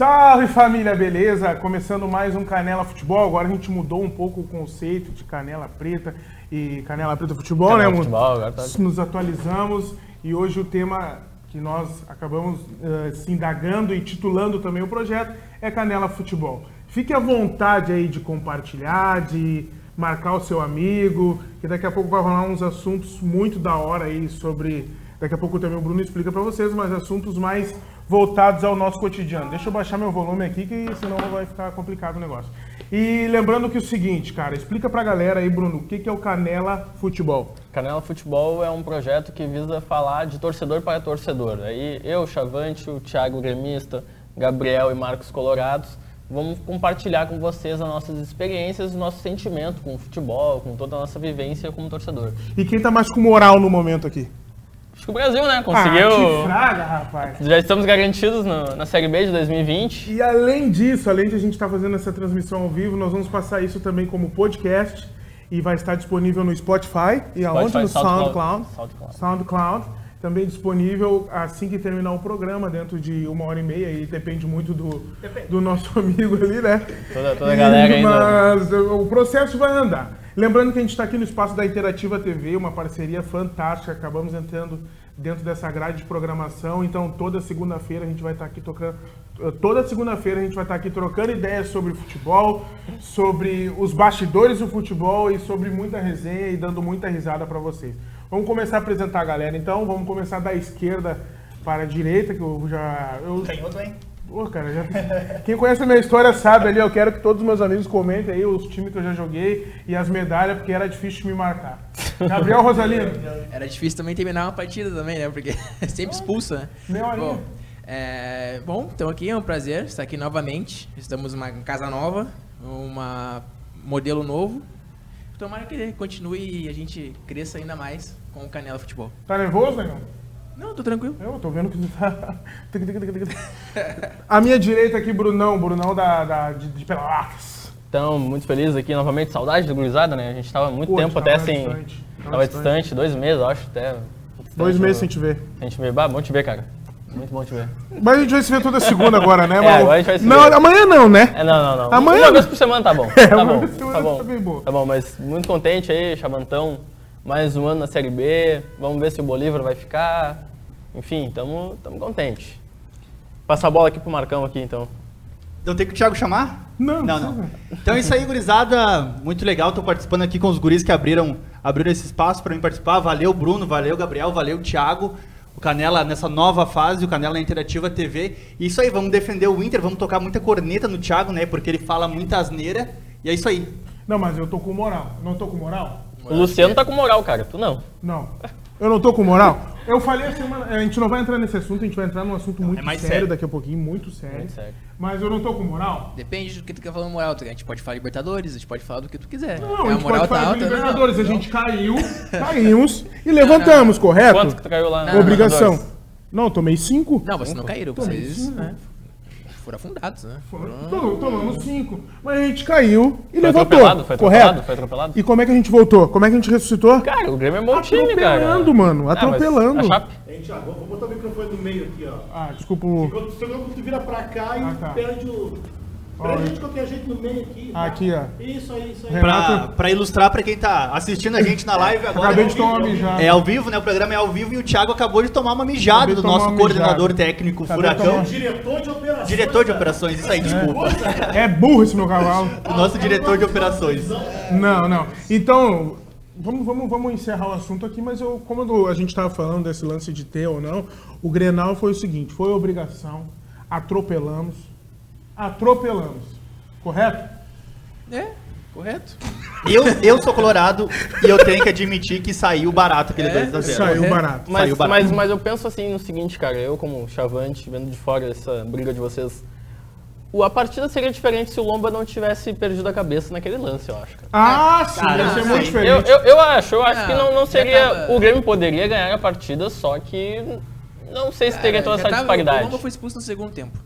Salve família, beleza? Começando mais um Canela Futebol. Agora a gente mudou um pouco o conceito de Canela Preta e Canela Preta Futebol, Canela né? Futebol, agora tá- Nos atualizamos e hoje o tema que nós acabamos eh, se indagando e titulando também o projeto é Canela Futebol. Fique à vontade aí de compartilhar, de marcar o seu amigo, que daqui a pouco vai rolar uns assuntos muito da hora aí sobre. Daqui a pouco também o Bruno explica para vocês, mas assuntos mais voltados ao nosso cotidiano. Deixa eu baixar meu volume aqui, que senão vai ficar complicado o negócio. E lembrando que é o seguinte, cara, explica pra galera aí, Bruno, o que é o Canela Futebol? Canela Futebol é um projeto que visa falar de torcedor para torcedor. Aí eu, Chavante, o Thiago Gremista, Gabriel e Marcos Colorados vamos compartilhar com vocês as nossas experiências, o nosso sentimento com o futebol, com toda a nossa vivência como torcedor. E quem tá mais com moral no momento aqui? Que o Brasil, né, Ah, conseguiu. que fraga, rapaz. Já estamos garantidos no- na Série B de 2020. E além disso, além de a gente estar fazendo essa transmissão ao vivo, nós vamos passar isso também como podcast e vai estar disponível no Spotify e aonde? Spotify, No SoundCloud. SoundCloud. SoundCloud. SoundCloud. Também disponível assim que terminar o programa, dentro de uma hora e meia, e depende muito do, do nosso amigo ali, né? Toda- toda a galera ainda. Mas o processo vai andar. Lembrando que a gente está aqui no espaço da Interativa TV, uma parceria fantástica. Acabamos entrando dentro dessa grade de programação. Então, toda segunda-feira a gente vai estar aqui tocando. Toda segunda-feira a gente vai estar aqui trocando ideias sobre futebol, sobre os bastidores do futebol e sobre muita resenha e dando muita risada para vocês. Vamos começar a apresentar a galera então. Vamos começar da esquerda para a direita, que eu já. Eu, Canhoto, hein? Pô, cara, já... quem conhece a minha história sabe ali, eu quero que todos os meus amigos comentem aí os times que eu já joguei e as medalhas, porque era difícil de me marcar. Gabriel Rosalino, Era difícil também terminar uma partida também, né? Porque sempre expulsa, né? Bom, é, bom, então aqui é um prazer estar aqui novamente. Estamos numa casa nova, uma modelo novo. Tomara que continue e a gente cresça ainda mais com o Canela Futebol. tá nervoso, negão? Não, tô tranquilo. Eu tô vendo que tu tá. A minha direita aqui, Brunão, Brunão da, da, de, de Pelotas. Então, muito feliz aqui novamente. Saudade do Gurizada, né? A gente tava muito Pô, tempo tava até sem. Tava Tava distante. dois meses, eu acho, até. Dois meses eu- sem te ver. A gente vê, bah, bom te ver, cara. Muito bom te ver. Mas a gente vai se ver toda segunda agora, né? É, Mas- agora a gente vai se não, ver. amanhã não, né? É, não, não, não. Amanhã- Uma vez por semana tá bom. É, Tá uma bom. vez por semana Tá bom. tá bem boa. Tá bom, mas muito contente aí, Chavantão. Mais um ano na Série B. Vamos ver se o Bolívar vai ficar. Enfim, tamo, tamo contente. Passa a bola aqui pro Marcão aqui, então. Não tem que o Thiago chamar? Não, não, não não. Então é isso aí, gurizada. Muito legal. Tô participando aqui com os guris que abriram, abriram esse espaço para mim participar. Valeu, Bruno. Valeu, Gabriel. Valeu, Thiago. O Canela nessa nova fase, o Canela na Interativa TV. E isso aí, vamos defender o Inter, vamos tocar muita corneta no Thiago, né? Porque ele fala muita asneira. E é isso aí. Não, mas eu tô com moral. Não tô com moral? O Luciano tá com moral, cara. Tu não. Não. Eu não tô com moral? Eu falei a semana. A gente não vai entrar nesse assunto, a gente vai entrar num assunto muito é mais sério, sério. daqui a pouquinho, muito sério. Muito sério. Mas eu não tô com moral? Depende do que tu quer falar moral. A gente pode falar Libertadores, a gente pode falar do que tu quiser. Não, É, a gente pode falar de né? Libertadores. A gente caiu, caímos e levantamos, correto? Quanto que tu caiu lá? Não, Obrigação. Não, eu tomei cinco. Não, vocês não caíram, vocês cinco. né, foram afundados, né? Tom- Tomamos cinco. Mas a gente caiu e Foi levantou. atropelado, foi correto? atropelado, foi atropelado. E como é que a gente voltou? Como é que a gente ressuscitou? Cara, o Grêmio é bom time, cara. Atropelando, mano, Ah, mas atropelando. a Chape? Hein, Thiago, vou botar o microfone no meio aqui, ó. Ah, desculpa. você tu vira pra cá e Ah, tá. perde o. Ó, Prende de qualquer jeito no meio aqui. tá? Aqui, ó. Isso aí, isso aí. Renato- Pra, pra ilustrar pra quem tá assistindo a gente na live agora. Acabei de tomar uma mijada. É ao vivo, né? O programa é ao vivo e o Thiago acabou de tomar uma mijada Acabei do nosso coordenador mijada. técnico Acabei Furacão. tomar- Diretor de operações. Diretor de cara. operações, isso aí, desculpa. É burro esse meu cavalo. O nosso diretor de operações. Não, não. Então, vamos, vamos, vamos encerrar o assunto aqui, mas eu, como a gente estava falando desse lance de ter ou não, o Grenal foi o seguinte, foi obrigação, atropelamos, atropelamos, correto? É, correto. Eu, eu sou colorado e eu tenho que admitir que saiu barato aquele 2x0. Saiu barato. Mas, Saiu barato. mas, mas eu penso assim no seguinte, cara, eu como chavante, vendo de fora essa briga de vocês, o- a partida seria diferente se o Lomba não tivesse perdido a cabeça naquele lance, eu acho, cara. Ah, sim, Cara, ia ser sim. muito Eu, diferente. eu, eu acho, eu acho Não, que não, não seria. tava- O Grêmio poderia ganhar a partida, só que não sei se teria toda essa tava- O disparidade. Lomba foi expulso no segundo tempo.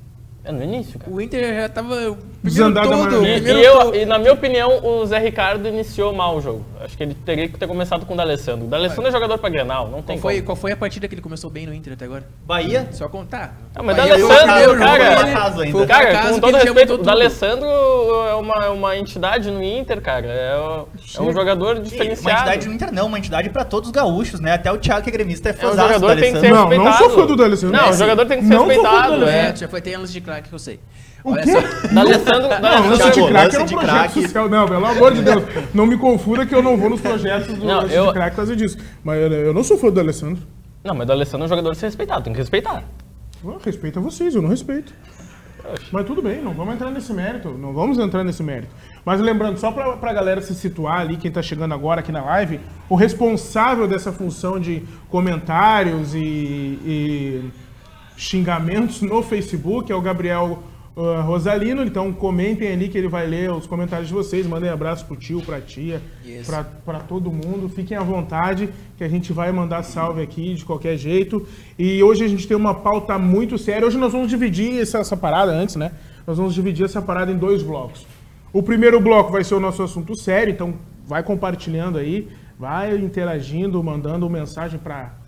É no início, cara. O Inter já tava. Desandado da todo. E, e eu, e na minha opinião, o Zé Ricardo iniciou mal o jogo. Acho que ele teria que ter começado com o D'Alessandro. O D'Alessandro é jogador pra Grenal, não tem Qual foi, como. qual foi a partida que ele começou bem no Inter até agora? Bahia? Só contar. Ah, mas Bahia foi o D'Alessandro, cara, foi Cara, acaso com todo respeito, o. D'Alessandro é uma, uma entidade no Inter, cara. É, é um jogador diferenciado. uma entidade no Inter não, uma entidade pra todos os gaúchos, né? Até o Thiago que é gremista é É um jogador tem que ser. Não, não respeitado. sou fã do D'Alessandro. Não, É, o jogador tem que ser não sou fã do respeitado. D'Alessandro. É. É, já foi ter lance de craque que eu sei. O Olha quê? só. D'Alessandro, Não, D'Alessandro- lance de craque lance é um projeto social. Não, pelo amor de Deus. Não me confunda que eu não vou nos projetos do Não, lance eu- de por causa disso. Mas eu, eu não sou fã do Alessandro. Não, mas o D'Alessandro é um jogador de ser respeitado, tem que respeitar. Ah, Respeito a vocês, eu não respeito. Mas tudo bem, não vamos entrar nesse mérito. Não vamos entrar nesse mérito. Mas lembrando, só pra, pra galera se situar ali, quem tá chegando agora aqui na live, o responsável dessa função de comentários e, e xingamentos no Facebook é o Gabriel ah, Rosalino. Então comentem ali que ele vai ler os comentários de vocês. Mandem abraço pro tio, pra tia, Isso. pra, pra todo mundo. Fiquem à vontade, que a gente vai mandar salve aqui de qualquer jeito. E hoje a gente tem uma pauta muito séria. Hoje nós vamos dividir essa, essa parada antes, né? Nós vamos dividir essa parada em dois blocos. O primeiro bloco vai ser o nosso assunto sério, então vai compartilhando aí, vai interagindo, mandando mensagem para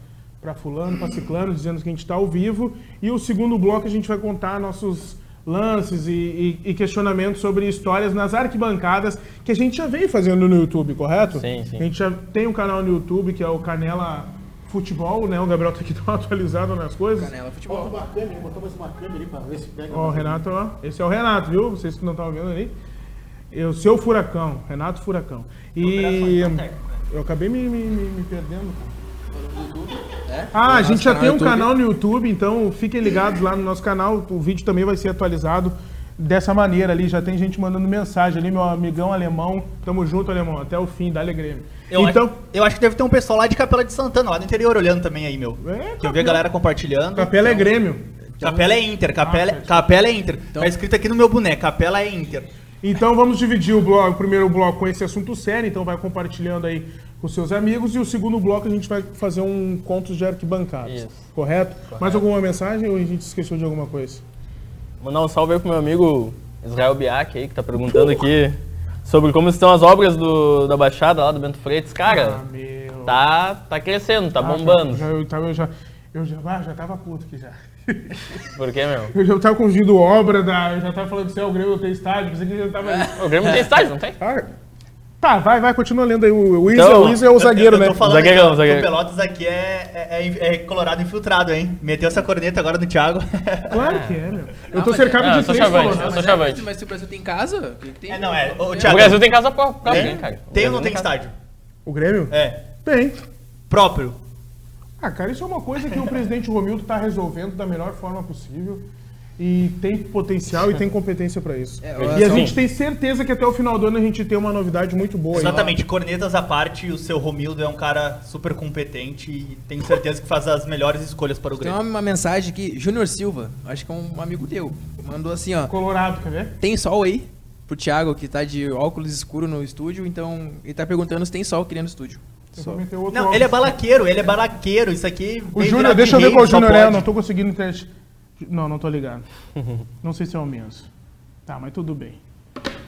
para fulano, para ciclano, dizendo que a gente está ao vivo. E o segundo bloco a gente vai contar nossos lances e, e- e questionamentos sobre histórias nas arquibancadas que a gente já vem fazendo no YouTube, correto? Sim, sim. A gente já tem um canal no YouTube que é o Canela Futebol, né? O Gabriel tá aqui dando uma atualizada nas coisas. Canela Bota Futebol. uma câmera, botar mais uma câmera ali pra ver se pega. Ó, o Renato, ó. Esse é o Renato, viu? Vocês que não estão vendo ali. Eu, seu Furacão, Renato Furacão. E eu acabei me, me, me- me perdendo, cara. É? Ah, a gente já tem um YouTube. canal no YouTube, então fiquem ligados lá no nosso canal. O vídeo também vai ser atualizado dessa maneira ali. Já tem gente mandando mensagem ali, meu amigão alemão. Tamo junto, alemão, até o fim, dá Grêmio. Eu, então, acho, eu acho que deve ter um pessoal lá de Capela de Santana, lá do interior, olhando também aí, meu. É, que eu vi a galera compartilhando. Capela é Grêmio. Capela é Inter, Capela, Ah, Capela é Inter. Então- Tá escrito aqui no meu boneco, Capela é Inter. Então vamos dividir o, bloco, o primeiro bloco com esse assunto sério, então vai compartilhando aí com seus amigos e o segundo bloco a gente vai fazer um contos de arquibancadas. Isso. Correto? Mais alguma mensagem ou a gente esqueceu de alguma coisa? Mandar um salve aí pro meu amigo Israel Biak aí, que tá perguntando aqui sobre como estão as obras do, da Baixada lá do Bento Freitas. Cara, Ah, tá, tá crescendo, tá Ah, bombando. Já, eu, tava, eu já, eu já, ah, já tava puto aqui já. Por quê, meu? Eu já tava construindo obra, da, eu já tava falando é o Grêmio tem estádio, pensei que já tava. O Grêmio tem estádio, não tem? Tá, vai, vai, continua lendo aí. O, o, Isa, Então, o Isa é o zagueiro, eu, né? Eu tô falando Zagueirão, que zagueiro. o Pelotas aqui é, é, é- é colorado infiltrado, hein? Meteu essa corneta agora no Thiago. Claro que é, meu. Eu tô cercado Ah, de três chavante, eu sou Mas, chavante. mas se o Brasil tem casa, o tem? É, não, é. O Thiago, Brasil tem casa pra, pra tem, alguém, cara. O tem ou não tem estádio? O Grêmio? É. Tem. Próprio. Ah, cara, isso é uma coisa que o presidente Romildo está resolvendo da melhor forma possível. E tem potencial e tem competência para isso. É, e a gente tem certeza que até o final do ano a gente tem uma novidade muito boa. aí. Exatamente, cornetas à parte, o seu Romildo é um cara super competente e tenho certeza que faz as melhores escolhas para o Tem Grêmio. uma, uma mensagem aqui, Júnior Silva, acho que é um amigo teu, mandou assim, ó. Colorado, quer ver? Tem sol aí? Pro Thiago, que tá de óculos escuro no estúdio, então ele tá perguntando se tem sol aqui do estúdio. Não, óculos. ele é balaqueiro, ele é balaqueiro, isso aqui... O Júnior, deixa eu ver qual o Júnior é, eu não tô conseguindo teste. Não, não tô ligado. Não sei se é o mesmo. Tá, mas tudo bem.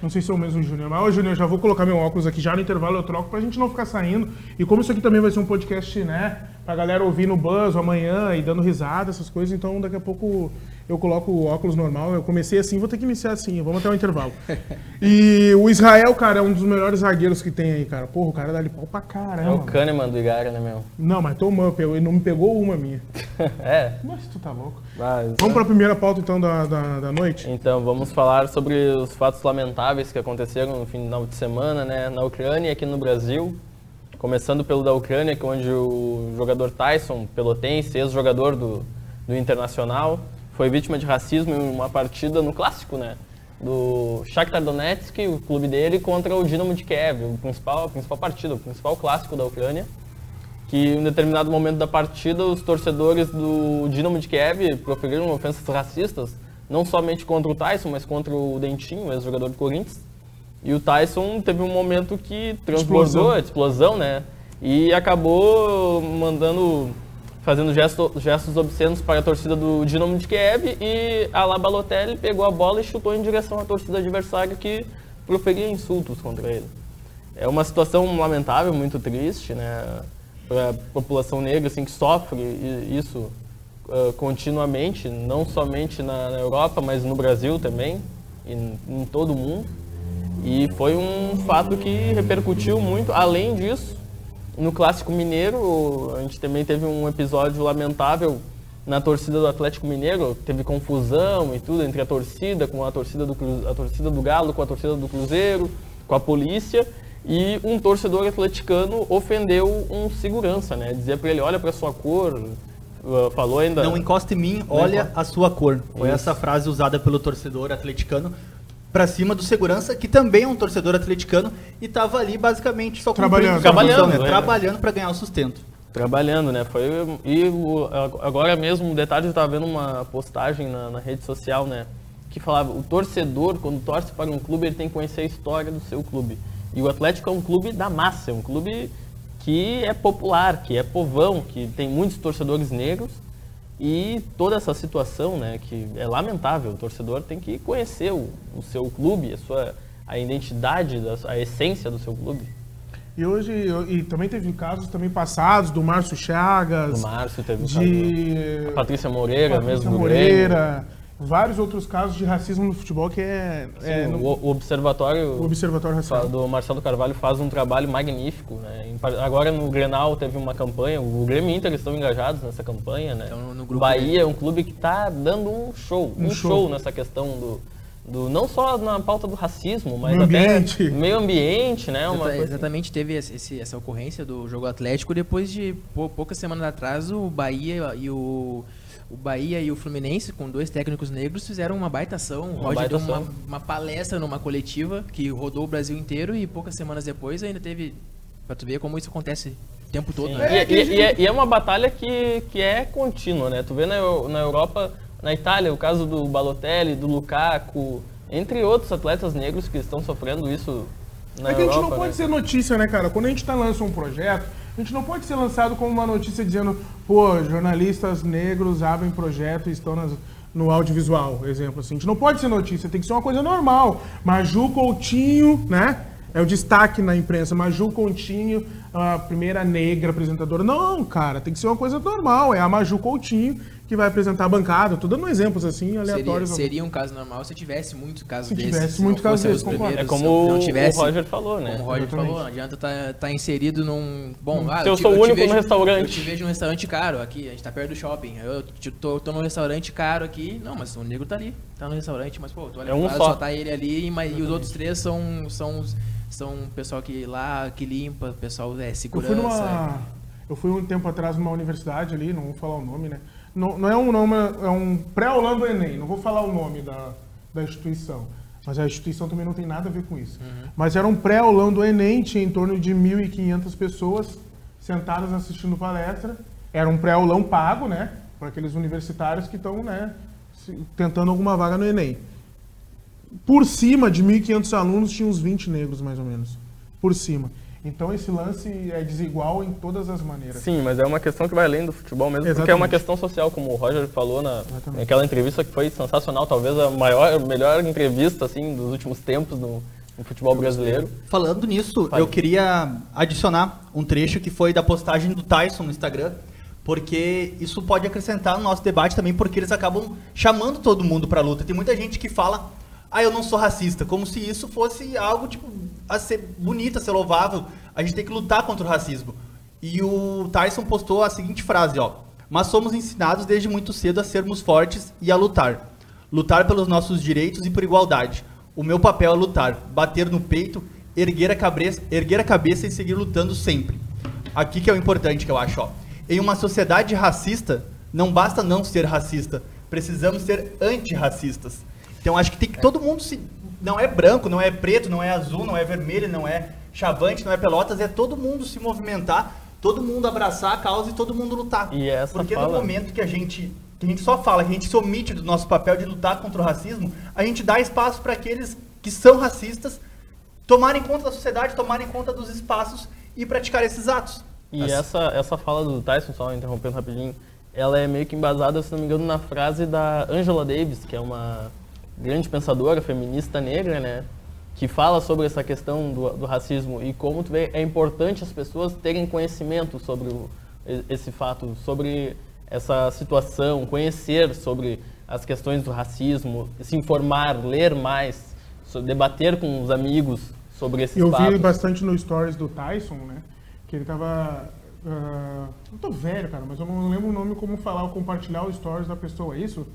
Não sei se é o mesmo Júnior. Mas, ô Júnior, já vou colocar meu óculos aqui já no intervalo, eu troco pra gente não ficar saindo. E como isso aqui também vai ser um podcast, né? Pra galera ouvir no buzz amanhã e dando risada, essas coisas, então daqui a pouco eu coloco o óculos normal. Eu comecei assim, vou ter que iniciar assim, vamos até o intervalo. E o Israel, cara, é um dos melhores zagueiros que tem aí, cara. Porra, o cara dá ali pau pra É caramba. o Kahneman do Igara, né, meu? Não, mas tomou, ele não me pegou uma minha. é. Mas tu tá louco. Mas, Vamos para a primeira pauta então da, da, da noite? Então, vamos falar sobre os fatos lamentáveis que aconteceram no final de semana, né, na Ucrânia e aqui no Brasil. Começando pelo da Ucrânia, que é onde o jogador Tyson, pelotense, ex-jogador do, do Internacional, foi vítima de racismo em uma partida no clássico, né? Do Shakhtar Donetsk, o clube dele, contra o Dinamo de Kiev, o principal, a principal partida, o principal clássico da Ucrânia que em determinado momento da partida os torcedores do Dinamo de Kiev proferiram ofensas racistas, não somente contra o Tyson, mas contra o Dentinho, ex-jogador do Corinthians. E o Tyson teve um momento que transbordou, Explosão. explosão, né? E acabou mandando fazendo gesto, gestos obscenos para a torcida do Dinamo de Kiev e a La pegou a bola e chutou em direção à torcida adversária que proferia insultos contra ele. É uma situação lamentável, muito triste, né, para a população negra assim que sofre isso uh, continuamente, não somente na, na, Europa, mas no Brasil também, e em todo o mundo. E foi um fato que repercutiu muito. Além disso, no Clássico Mineiro, a gente também teve um episódio lamentável na torcida do Atlético Mineiro, teve confusão e tudo entre a torcida, com a torcida do, a torcida do Galo, com a torcida do Cruzeiro, com a polícia, e um torcedor atleticano ofendeu um segurança, né? Dizia para ele, olha para sua cor, uh, falou ainda... Não encosta em mim, olha a sua cor. Foi Isso. essa frase usada pelo torcedor atleticano para cima do segurança, que também é um torcedor atleticano e estava ali basicamente só trabalhando, trabalhando, né? trabalhando para ganhar o sustento. Trabalhando, né? Foi e agora mesmo, um detalhe, eu estava vendo uma postagem na, na, rede social, né? Que falava, o torcedor, quando torce para um clube, ele tem que conhecer a história do seu clube. E o Atlético é um clube da massa, é um clube que é popular, que é povão, que tem muitos torcedores negros e toda essa situação, né, que é lamentável, o torcedor tem que conhecer o, o seu clube, a sua a identidade, a essência do seu clube. E hoje, e também teve casos também passados do Márcio Chagas. Do Márcio teve um de... caso. A Patrícia Moreira Patrícia mesmo Moreira vários outros casos de racismo no futebol que é. Sim, é no, o, Observatório, o Observatório Racial do Marcelo Carvalho faz um trabalho magnífico. Né? Agora no Grenal teve uma campanha, o Grêmio e Inter estão engajados nessa campanha. Né? Então, no grupo Bahia é um clube que está dando um show, um, um show. show nessa questão do, do, não só na pauta do racismo, mas meio até ambiente. meio ambiente, né? Uma Exata, exatamente teve esse, essa ocorrência do jogo Atlético depois de poucas semanas atrás o Bahia e o o Bahia e o Fluminense, com dois técnicos negros, fizeram uma baita ação. O Roger deu uma, uma, palestra numa coletiva que rodou o Brasil inteiro e poucas semanas depois ainda teve. Pra tu ver como isso acontece o tempo todo. Né? E, e, e, é, e, é, uma batalha que, que é contínua, né? Tu vê na, na Europa, na Itália, o caso do Balotelli, do Lukaku, entre outros atletas negros que estão sofrendo isso na é que Europa, a gente não pode né? ser notícia, né, cara? Quando a gente tá lançando um projeto, a gente não pode ser lançado como uma notícia dizendo, pô, jornalistas negros abrem projeto e estão nas, no audiovisual, exemplo assim. A gente não pode ser notícia, tem que ser uma coisa normal. Maju Coutinho, né? É o destaque na imprensa. Maju Coutinho, a primeira negra apresentadora. Não, cara, tem que ser uma coisa normal. É a Maju Coutinho que vai apresentar a bancada. Estou dando exemplos assim, aleatórios. Seria, seria um caso normal se tivesse muitos casos se desses. Tivesse muito casos desses, É como não tivesse, o Roger falou, né? Como o Roger Exatamente. falou, não adianta estar tá, tá inserido num... Bom, hum. ah, se eu, eu sou o único vejo, no restaurante. Eu te vejo num restaurante caro aqui, a gente está perto do shopping. Eu tô, tô num restaurante caro aqui. Não, mas o negro tá ali, tá no restaurante, mas pô, tô olhando é um só. só tá ele ali, mas, e os outros três são... são são pessoal que lá que limpa, pessoal é segurança. Eu fui, numa, eu fui um tempo atrás numa universidade ali, não vou falar o nome, né? Não, não é um nome, é um pré-Holanda Enem, não vou falar o nome da, da instituição. Mas a instituição também não tem nada a ver com isso. Uhum. Mas era um pré-Holanda Enem, tinha em torno de 1.500 pessoas sentadas assistindo palestra. Era um pré-aulão pago, né? Para aqueles universitários que estão, né, tentando alguma vaga no Enem. Por cima de 1.500 alunos, tinha uns 20 negros, mais ou menos. Por cima. Então esse lance é desigual em todas as maneiras. Sim, mas é uma questão que vai além do futebol mesmo, Exatamente. porque é uma questão social, como o Roger falou na, naquela entrevista que foi sensacional, talvez a maior, a melhor entrevista assim dos últimos tempos no, no futebol brasileiro. Falando nisso, Fale. eu queria adicionar um trecho que foi da postagem do Tyson no Instagram, porque isso pode acrescentar no nosso debate também, porque eles acabam chamando todo mundo para luta. Tem muita gente que fala ah, eu não sou racista, como se isso fosse algo tipo a ser bonito, a ser louvável. A gente tem que lutar contra o racismo. E o Tyson postou a seguinte frase, ó: "Mas somos ensinados desde muito cedo a sermos fortes e a lutar. Lutar pelos nossos direitos e por igualdade. O meu papel é lutar, bater no peito, erguer a cabeça, erguer a cabeça e seguir lutando sempre." Aqui que é o importante que eu acho, ó. Em uma sociedade racista, não basta não ser racista, precisamos ser antirracistas. Então acho que tem que todo mundo se. Não é branco, não é preto, não é azul, não é vermelho, não é chavante, não é pelotas, é todo mundo se movimentar, todo mundo abraçar a causa e todo mundo lutar. E essa Porque fala... no momento que a gente que a gente só fala, que a gente se omite do nosso papel de lutar contra o racismo, a gente dá espaço para aqueles que são racistas tomarem conta da sociedade, tomarem conta dos espaços e praticar esses atos. E Assim- essa, essa fala do Tyson, só interrompendo rapidinho, ela é meio que embasada, se não me engano, na frase da Angela Davis, que é uma grande pensadora feminista negra, né? Que fala sobre essa questão do, do racismo e como tu vê, é importante as pessoas terem conhecimento sobre o- esse fato, sobre essa situação, conhecer sobre as questões do racismo, se informar, ler mais, debater com os amigos sobre esses Eu vi fatos. bastante no stories do Tyson, né? Que ele tava. ah, eu tô velho, cara, mas eu não lembro o nome como falar ou compartilhar o stories da pessoa, é isso?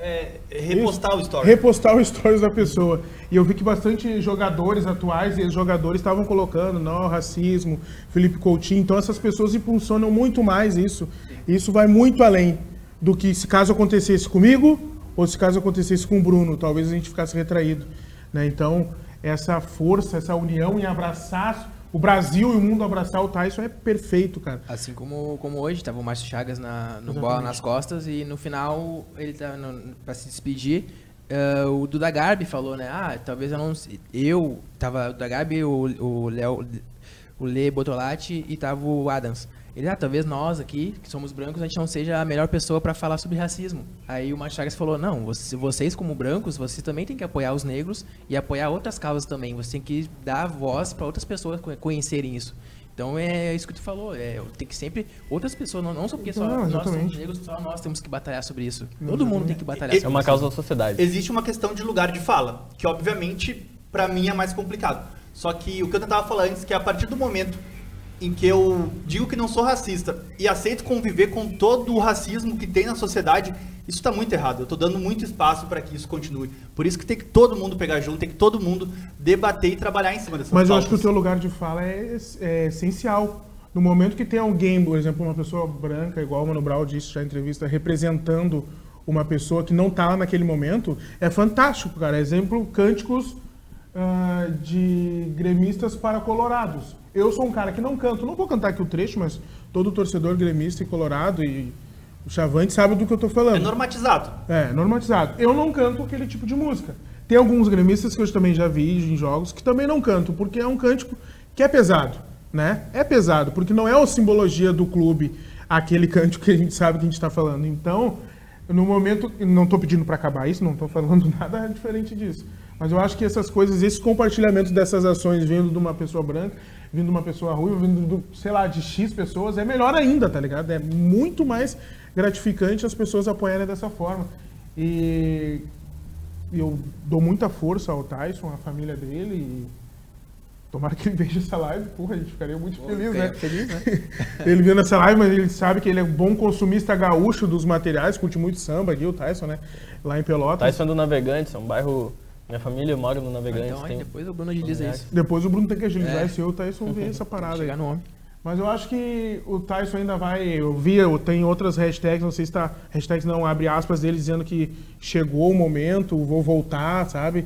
É, repostar o story. Repostar o stories da pessoa. E eu vi que bastante jogadores atuais e jogadores estavam colocando, não, racismo, Felipe Coutinho. Então essas pessoas impulsionam muito mais isso. E isso vai muito além do que se caso acontecesse comigo ou se caso acontecesse com o Bruno. Talvez a gente ficasse retraído. Né? Então, essa força, essa união em abraçar o Brasil e o mundo abraçar o Tyson é perfeito, cara. Assim como, como hoje, tava o Márcio Chagas na, no bola nas costas e no final, ele tá no, pra se despedir, eh, o Duda Garbi falou, né? Ah, talvez eu não. Eu, tava o Duda Garbi, o, Léo, o Lê Botolatti e tava o Adams. Ele, ah, talvez nós aqui, que somos brancos, a gente não seja a melhor pessoa para falar sobre racismo. Aí o Márcio Chagas falou, não, você- vocês como brancos, vocês também têm que apoiar os negros e apoiar outras causas também. Você tem que dar voz para outras pessoas co- conhecerem isso. Então é isso que tu falou, é, tem que sempre outras pessoas, não, não só porque só Não, nós somos negros, só nós temos que batalhar sobre isso. Todo mundo tem que batalhar É sobre uma isso. causa da sociedade. Existe uma questão de lugar de fala, que obviamente pra mim é mais complicado. Só que o que eu tentava falar antes, que é a partir do momento em que eu digo que não sou racista e aceito conviver com todo o racismo que tem na sociedade, isso tá muito errado. Eu tô dando muito espaço para que isso continue. Por isso que tem que todo mundo pegar junto, tem que todo mundo debater e trabalhar em cima dessas Mas eu acho que o teu lugar de fala é, é essencial. No momento que tem alguém, por exemplo, uma pessoa branca, igual o Mano Brown disse já em entrevista, representando uma pessoa que não tá lá naquele momento, é fantástico, cara. Exemplo, cânticos ah, de gremistas para colorados. Eu sou um cara que não canto, não vou cantar aqui o trecho, mas todo torcedor gremista e colorado e o Chavante sabe do que eu tô falando. É normatizado. É, normatizado. Eu não canto aquele tipo de música. Tem alguns gremistas que eu também já vi em jogos que também não canto, porque é um cântico que é pesado, né? É pesado, porque não é a simbologia do clube aquele cântico que a gente sabe que a gente está falando. Então, no momento, não estou pedindo para acabar isso, não estou falando nada diferente disso. Mas eu acho que essas coisas, esses compartilhamentos dessas ações vindo de uma pessoa branca, vindo de uma pessoa ruiva, vindo, do, sei lá, de X pessoas, é melhor ainda, tá ligado? É muito mais gratificante as pessoas apoiarem dessa forma. E eu dou muita força ao Tyson, à família dele. E tomara que ele veja essa live. Porra, a gente ficaria muito feliz, né? Feliz, né? ele vendo essa live, mas ele sabe que ele é um bom consumista gaúcho dos materiais, curte muito samba aqui, o Tyson, né? Lá em Pelotas. Tyson é do Navegantes, é um bairro. Minha família mora no Navegantes. Então, tem- depois o Bruno agiliza isso. Depois o Bruno tem que agilizar É. esse eu, o Tyson vê essa parada aí. Chegar no homem. Mas eu acho que o Tyson ainda vai. Eu vi, eu tenho outras hashtags, não sei se tá. Hashtags não, abre aspas dele dizendo que chegou o momento, vou voltar, sabe?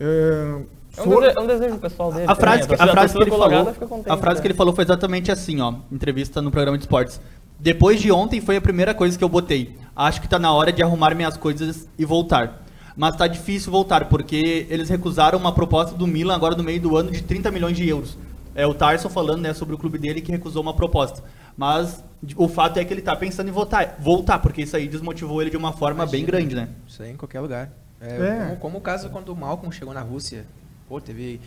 É, É um, for- dese- é um desejo pessoal dele. A frase, que, também. a frase que ele falou, contente, a frase né? que ele falou foi exatamente assim, ó, entrevista no programa de esportes. Depois de ontem foi a primeira coisa que eu botei. Acho que tá na hora de arrumar minhas coisas e voltar. Mas tá difícil voltar porque eles recusaram uma proposta do Milan agora no meio do ano de 30 milhões de euros. É o Tarson falando, né, sobre o clube dele que recusou uma proposta. Mas o fato é que ele tá pensando em voltar, voltar, porque isso aí desmotivou ele de uma forma bem Imagina. grande, né? Isso aí em qualquer lugar. É, É. Como, como o caso quando o Malcolm chegou na Rússia. Pô, teve.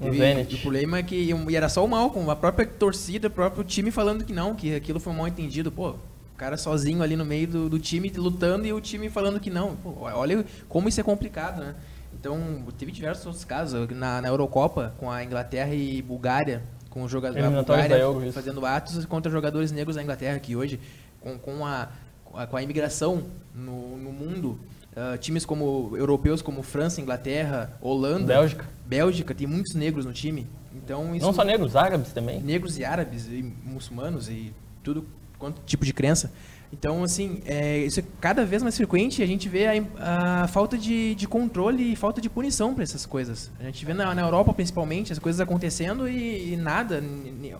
Teve o problema é que e era só o Malcolm, a própria torcida, o próprio time falando que não, que aquilo foi mal entendido. Pô, cara sozinho ali no meio do, do time lutando e o time falando que não. Pô, olha como isso é complicado, né? Então, teve diversos outros casos. Na, na Eurocopa, com a Inglaterra e Bulgária, com os jogadores da Bulgária Euro, fazendo atos contra jogadores negros da Inglaterra, que hoje, com, com, a, com a- imigração no, no mundo, ah, times como europeus como França, Inglaterra, Holanda, Bélgica. Bélgica, tem muitos negros no time. Então isso Não só negros, árabes também. negros e árabes e muçulmanos e tudo quanto tipo de crença. Então, assim, é, isso é cada vez mais frequente e a gente vê a, a falta de, de controle e falta de punição para essas coisas. A gente vê na, na Europa, principalmente, as coisas acontecendo e, e nada,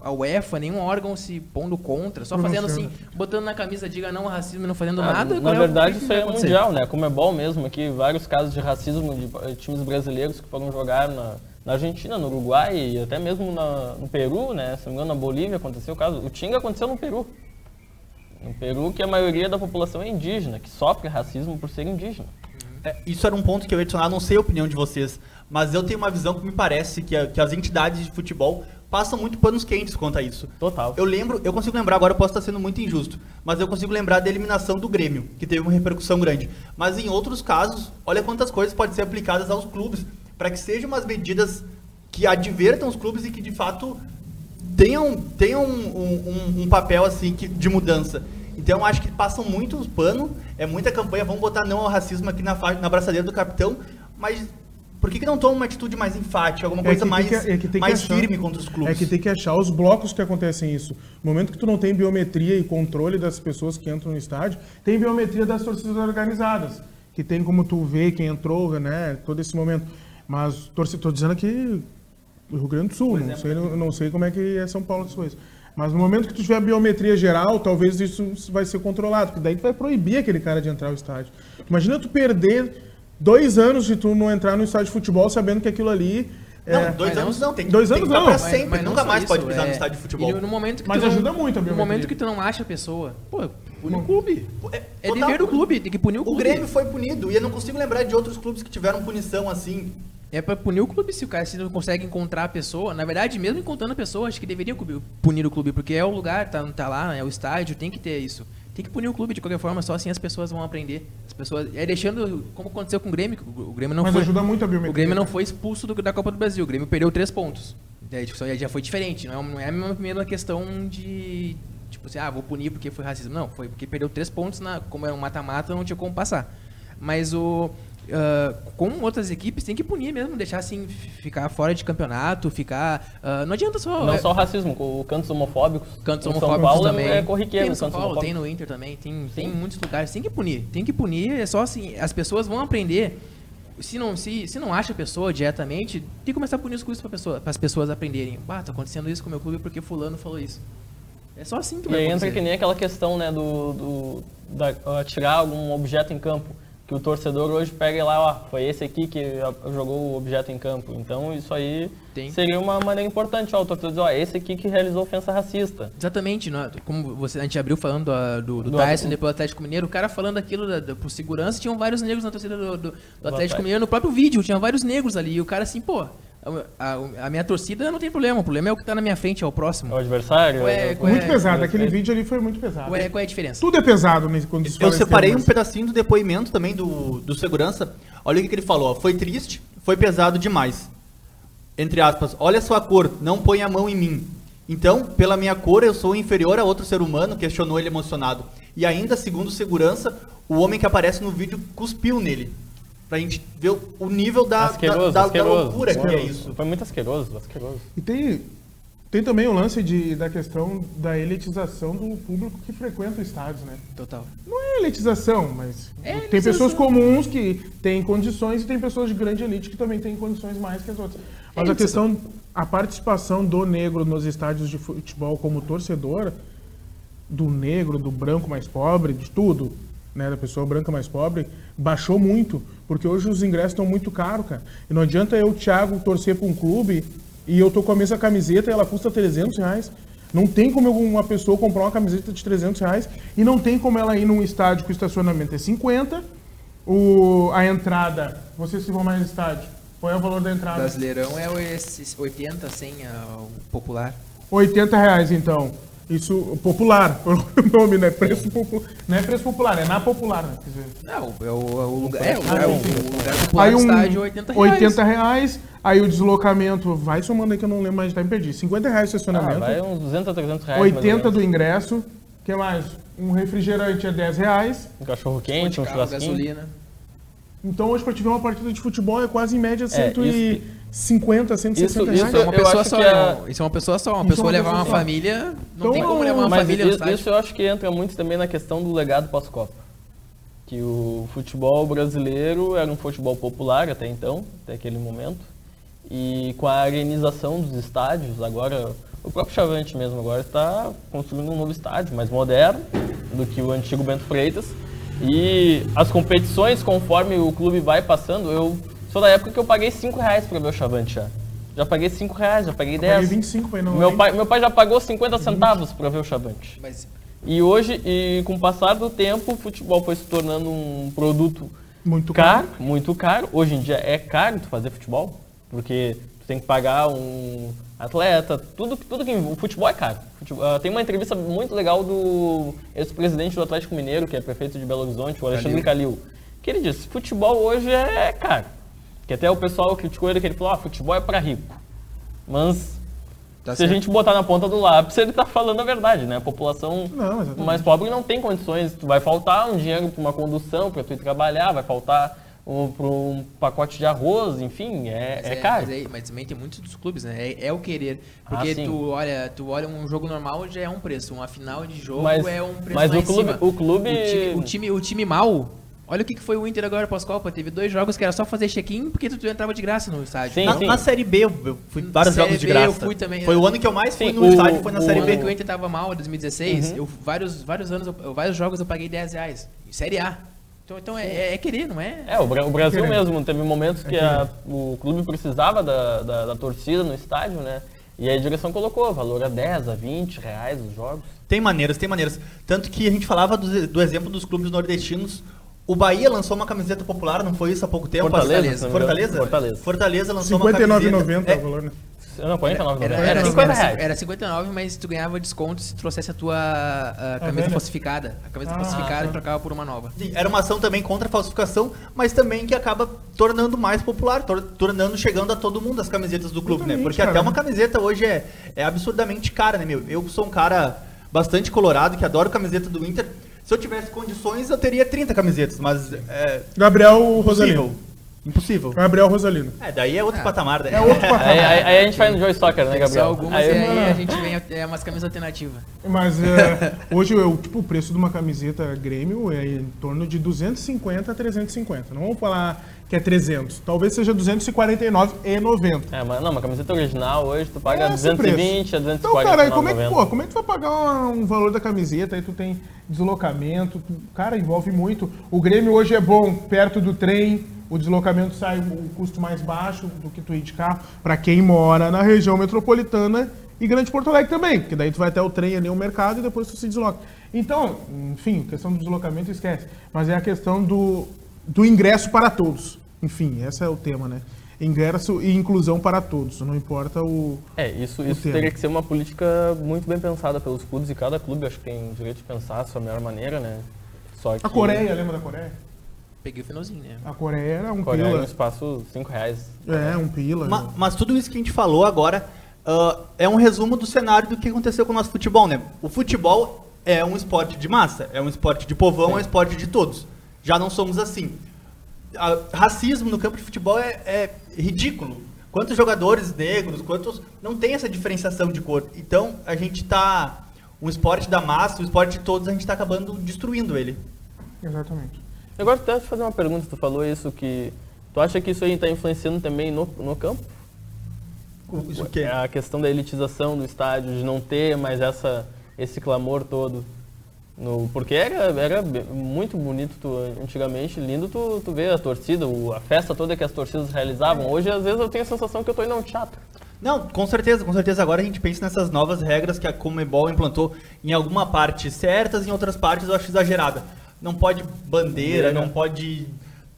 a UEFA, nenhum órgão se pondo contra, só fazendo assim, botando na camisa, diga não ao racismo e não fazendo Ah, nada. na é o- verdade, que isso aí é acontecer? mundial, né? Como é bom mesmo aqui, vários casos de racismo de eh, times brasileiros que foram jogar na, na Argentina, no Uruguai e até mesmo na- no Peru, né? Se não me engano, na Bolívia aconteceu o caso. O Tinga aconteceu no Peru. No Peru, que a maioria da população é indígena, que sofre racismo por ser indígena. É, isso era um ponto que eu ia adicionar, não sei a opinião de vocês, mas eu tenho uma visão que me parece que, a- que as entidades de futebol passam muito panos quentes quanto a isso. Total. Eu lembro, eu consigo lembrar, agora eu posso estar sendo muito injusto, mas eu consigo lembrar da eliminação do Grêmio, que teve uma repercussão grande. Mas em outros casos, olha quantas coisas podem ser aplicadas aos clubes, para que sejam umas medidas que advertam os clubes e que de fato tenham, tenham um, um- um papel assim que- de mudança. Então acho que passam muito pano, é muita campanha, vamos botar não ao racismo aqui na, na braçadeira do capitão, mas por que, que não tomam uma atitude mais enfática, alguma coisa que tem mais, que- é que tem que mais achar- firme contra os clubes? É que tem que achar os blocos que acontecem isso. No momento que tu não tem biometria e controle das pessoas que entram no estádio, tem biometria das torcidas organizadas, que tem como tu ver quem entrou, né, todo esse momento. Mas tô dizendo aqui o Rio Grande do Sul, não sei, não, não sei como é que é São Paulo coisas. Mas no momento que tu tiver a biometria geral, talvez isso vai ser controlado, porque daí tu vai proibir aquele cara de entrar ao estádio. Imagina tu perder dois anos de tu não entrar no estádio de futebol sabendo que aquilo ali Não, é, dois mas anos não, tem, dois tem anos que não, pra mas- sempre, Mas não nunca mais isso, pode pisar é- no estádio de futebol. E no momento que Mas tu não- ajuda muito a No momento que tu não acha a pessoa, pô, pune o clube. É, É dever do clube, tem que punir o O clube. Grêmio foi punido e eu não consigo lembrar de outros clubes que tiveram punição assim. É pra punir o clube se o cara se não consegue encontrar a pessoa. Na verdade, mesmo encontrando a pessoa, acho que deveria punir o clube, porque é o lugar, tá, tá lá, é o estádio, tem que ter isso. Tem que punir o clube de qualquer forma, só assim as pessoas vão aprender. As pessoas. É deixando. Como aconteceu com o Grêmio, o Grêmio não Mas foi. ajuda muito a biometria. O Grêmio não foi expulso do- da Copa do Brasil. O Grêmio perdeu três pontos. Daí, tipo, já foi diferente. Não é, não é a mesma- mesma questão de. Tipo assim, ah, vou punir porque foi racismo. Não, foi porque perdeu três pontos, na, como era um mata-mata, não tinha como passar. Mas o. ah, com outras equipes tem que punir mesmo, deixar assim, ficar fora de campeonato, ficar. ah, não adianta só. Não é, só o racismo, com cantos homofóbicos. Cantos homofóbicos São Paulo também. é corriqueiro. Tem no São Paulo, tem no Inter também, tem, tem em muitos lugares. Tem que punir, tem que punir. É só assim, as pessoas vão aprender. Se não, se, se não acha a pessoa diretamente, tem que começar a punir os clubes para pessoa, as pessoas aprenderem. Ah, tá acontecendo isso com o meu clube porque fulano falou isso. É só assim que E vai aí entra que nem aquela questão, né, do, do da, ah, tirar algum objeto em campo. Que o torcedor hoje pega e lá, ó, foi esse aqui que jogou o objeto em campo. Então isso aí Tem. seria uma maneira importante, ó, o torcedor dizer, ó, esse aqui que realizou ofensa racista. Exatamente, né? como você, a gente abriu falando ah, do, do, Do Tyson do Atlético Mineiro, o cara falando aquilo da, da, por segurança, tinham vários negros na torcida do, do- do Atlético Atlético. Mineiro, no próprio vídeo, tinha vários negros ali, e o cara assim, pô, a, a- a minha torcida não tem problema, o problema é o que tá na minha frente, é o É próximo. o adversário. Ué, é- ué, Muito pesado, é, aquele é. vídeo ali foi muito pesado. Ué, qual é a diferença? Tudo é pesado quando se fala Eu separei um pedacinho do depoimento também do, do segurança. Olha o que, que ele falou. ó. Foi triste, foi pesado demais. Entre aspas, olha sua cor, não põe a mão em mim. Então, pela minha cor, eu sou inferior a outro ser humano, questionou ele emocionado. E ainda, segundo segurança, o homem que aparece no vídeo cuspiu nele. Pra gente ver o- nível da, da, Asqueroso, da- da asqueroso. loucura que é Asqueroso. isso. Foi muito asqueroso, asqueroso. E tem, tem também o lance de, da questão da elitização do público que frequenta o estádio, né? Total. Não é elitização, mas É tem elitização. pessoas comuns que têm condições e tem pessoas de grande elite que também têm condições mais que as outras. Mas a questão, a participação do negro nos estádios de futebol como torcedor, do negro, do branco mais pobre, de tudo, né, da pessoa branca mais pobre, baixou muito, porque hoje os ingressos estão muito caros, cara. E não adianta eu, Thiago, torcer para um clube e eu tô com a mesma camiseta e ela custa 300 reais. Não tem como uma pessoa comprar uma camiseta de 300 reais e não tem como ela ir num estádio que o estacionamento é 50, o, a entrada, vocês que vão mais no estádio, qual é o valor da entrada? Brasileirão é o esses 80, 100, é o popular. 80 reais, então. Isso, popular, pelo nome, né? Preço popular. Não é preço popular, é na popular, né? Quer dizer, Não, é o, é o lugar, é, o, Ah, é o, sim. o lugar popular aí um estádio é 80 reais. 80 reais, aí o deslocamento, vai somando aí que eu não lembro mais de time, perdi. 50 reais o Ah, estacionamento, vai uns 200 a 300 reais. mais ou 80 menos. do ingresso, o que mais? Um refrigerante é 10 reais. Um cachorro Fonte quente, um de carro, churrasquinho. gasolina. Então hoje pra te ver uma partida de futebol é quase em média É, 150, 160 isso- reais. Isso é uma pessoa só, que é isso é uma pessoa só. Uma Isso é pessoa uma levar pessoa uma só. família, não Então, tem como levar uma Mas família isso, estádio. isso eu acho que entra muito também na questão do legado pós-Copa. Que o futebol brasileiro era um futebol popular até então, até aquele momento. E com a arenização dos estádios, agora o próprio Chavante mesmo agora está construindo um novo estádio, mais moderno do que o antigo Bento Freitas. E as competições, conforme o clube vai passando, eu sou da época que eu paguei 5 reais para ver o Chavante já. Já paguei 5 reais, já paguei Eu 10. paguei 25 pra ir no Meu pai, meu pai já pagou 50 centavos pra ver o Chavante. Mas E hoje, e com o passar do tempo, o futebol foi se tornando um produto Muito caro, muito caro. Hoje em dia é caro tu fazer futebol, porque tu tem que pagar um atleta, tudo, tudo que o futebol é caro. Futebol- ah, tem uma entrevista muito legal do ex-presidente do Atlético Mineiro, que é prefeito de Belo Horizonte, o Alexandre Calil, que ele disse: futebol hoje é caro. Que até o pessoal criticou ele, que ele falou: ah, futebol é para rico. Mas Tá se certo. a gente botar na ponta do lápis, ele tá falando a verdade, né? A população Não, mais pobre não tem condições. Vai faltar um dinheiro para uma condução, para tu ir trabalhar, vai faltar um, para um pacote de arroz, enfim, é, Mas é caro. Mas, aí- mas também tem muitos dos clubes, né? É, é o querer. Porque Ah, tu olha, tu olha um jogo normal já é um preço, uma final de jogo Mas- é um preço mas o clube- o clube- o time, o time, o time mal. Olha o que que foi o Inter agora pós-Copa. Teve dois jogos que era só fazer check-in porque tu, tu entrava de graça no estádio. Sim, Na, sim. na Série B, eu fui vários Série jogos de B graça. eu fui também, Foi é. o ano que eu mais fui Sim, no o- estádio, foi na o- Série ano que o B. Inter tava mal, em 2016, eu, vários, vários anos, eu- vários jogos eu paguei 10 reais. Em Série A. Então, então é, é- é querer, não é? É, o, Bra- o Brasil querendo. mesmo teve momentos que a- o clube precisava da, da, da torcida no estádio, né? E aí a direção colocou valor a 10, a 20 reais os jogos. Tem maneiras, tem maneiras. Tanto que a gente falava do, do exemplo dos clubes nordestinos. O Bahia lançou uma camiseta popular, não foi isso há pouco tempo? Fortaleza, engano. Fortaleza? Fortaleza. Fortaleza lançou uma 59,90 camiseta. é o É, valor, né? Não, 49 Era, era, era, 50 era, reais. era 59, mas tu ganhava desconto se trouxesse a tua a camisa velha? falsificada. A camisa Ah, falsificada tá. e trocava por uma nova. Sim, Era uma ação também contra a falsificação, mas também que acaba tornando mais popular, tor- tornando, chegando a todo mundo as camisetas do clube, né? Porque cara. até uma camiseta hoje é, é absurdamente cara, né, meu? Eu sou um cara bastante colorado, que adoro camiseta do Inter. Se eu tivesse condições, eu teria 30 camisetas, mas é Gabriel. Rosalino. Impossível. Gabriel Rosalino. É, daí é outro patamar, né? É outro patamar. Aí, aí- aí a gente vai no Joy Soccer, né, Gabriel? algumas Aí- e aí a gente vem é umas camisas alternativas. Mas é, hoje eu, tipo, o preço de uma camiseta Grêmio é em torno de 250 a 350. Não vamos falar que é 300. Talvez seja 249,90. É, mas não, uma camiseta original hoje tu paga É esse 220 a preço. 240. Então, cara, aí como é que, pô, como é que tu vai pagar um, um valor da camiseta? Aí tu tem deslocamento, tu- cara, envolve muito. O Grêmio hoje é bom perto do trem, o deslocamento sai um custo mais baixo do que tu ir de carro para quem mora na região metropolitana e Grande Porto Alegre também, porque daí tu vai até o trem ali, o mercado e depois tu se desloca. Então, enfim, questão do deslocamento esquece, mas é a questão do, do ingresso para todos. Enfim, esse é o tema, né? Ingresso e inclusão para todos, não importa o, É, isso, isso tema. teria que ser uma política muito bem pensada pelos clubes e cada clube acho que tem o direito de pensar a sua melhor maneira, né? Só que A Coreia, lembra da Coreia? Peguei o finalzinho, né? A Coreia era um Coreia é um pila. espaço 5 reais. É, um pila. Ma- Mas, tudo isso que a gente falou agora ah, é um resumo do cenário do que aconteceu com o nosso futebol, né? O futebol é um esporte de massa, é um esporte de povão, é um esporte de todos. Já não somos assim. Ah, racismo no campo de futebol é, é ridículo. Quantos jogadores negros, quantos. Não tem essa diferenciação de cor. Então a gente tá. Um esporte da massa, o esporte de todos, a gente tá acabando destruindo ele. Exatamente. Agora, até te fazer uma pergunta, tu falou isso que... Tu acha que isso aí está influenciando também no, no campo? Isso que é. A questão da elitização do estádio, de não ter mais essa, esse clamor todo. No, porque era, era muito bonito tu, antigamente, lindo tu, tu ver a torcida, o- a festa toda que as torcidas realizavam. Hoje, às vezes, eu tenho a sensação que eu tô indo a um teatro. Não, com certeza, com certeza. Agora a gente pensa nessas novas regras que a Comebol implantou em alguma parte certas, em outras partes eu acho exagerada. Não pode bandeira, Bandeira. não pode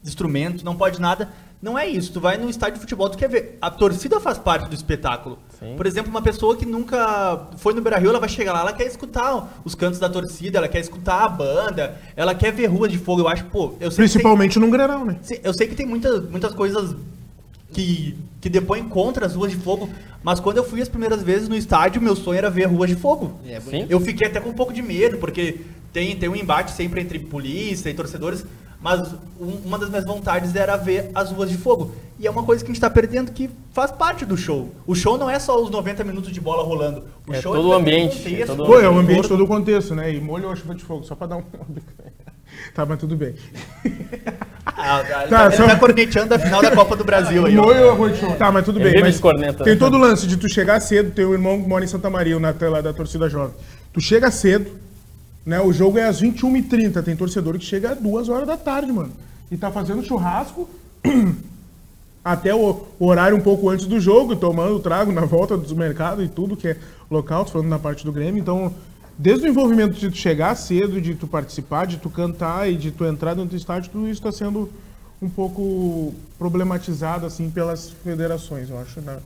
instrumento, não pode nada. Não é isso. Tu vai no estádio de futebol, tu quer ver. A torcida faz parte do espetáculo. Sim. Por exemplo, uma pessoa que nunca foi no Beira-Rio, ela vai chegar lá, ela quer escutar os cantos da torcida, ela quer escutar a banda, ela quer ver ruas de fogo. Eu acho, pô, eu sei que tem- Principalmente num Grenal, né? Sim, eu sei que tem muita, muitas coisas que, que depõem contra as ruas de fogo, mas quando eu fui as primeiras vezes no estádio, meu sonho era ver ruas de fogo. É Sim. Eu fiquei até com um pouco de medo, porque tem, tem um embate sempre entre polícia e torcedores, mas um- uma das minhas vontades era ver as ruas de fogo. E é uma coisa que a gente tá perdendo que faz parte do show. O show não é só os 90 minutos de bola rolando. O É show todo o também tem ambiente, contexto, é todo o Pô, é o ambiente, todo o contexto, né? E molhou a chuva de fogo, só pra dar um. tá, mas tudo bem. Ah, ah, Tá, tá, ele só- tá corneteando a final da Copa do Brasil aí. de fogo. Tá, mas tudo Ele bem. Mas corneta, tem né? todo o lance de tu chegar cedo, teu irmão que mora em Santa Maria, na tela da torcida jovem. Tu chega cedo, né? O jogo é às 21h30. Tem torcedor que chega às 2 horas da tarde, mano. E tá fazendo churrasco. até o horário um pouco antes do jogo, tomando trago na volta do mercado e tudo que é local, falando na parte do Grêmio. Então, desde o envolvimento de tu chegar cedo, de tu participar, de tu cantar e de tu entrar dentro do estádio, tudo isso está sendo um pouco problematizado assim pelas federações, eu acho, na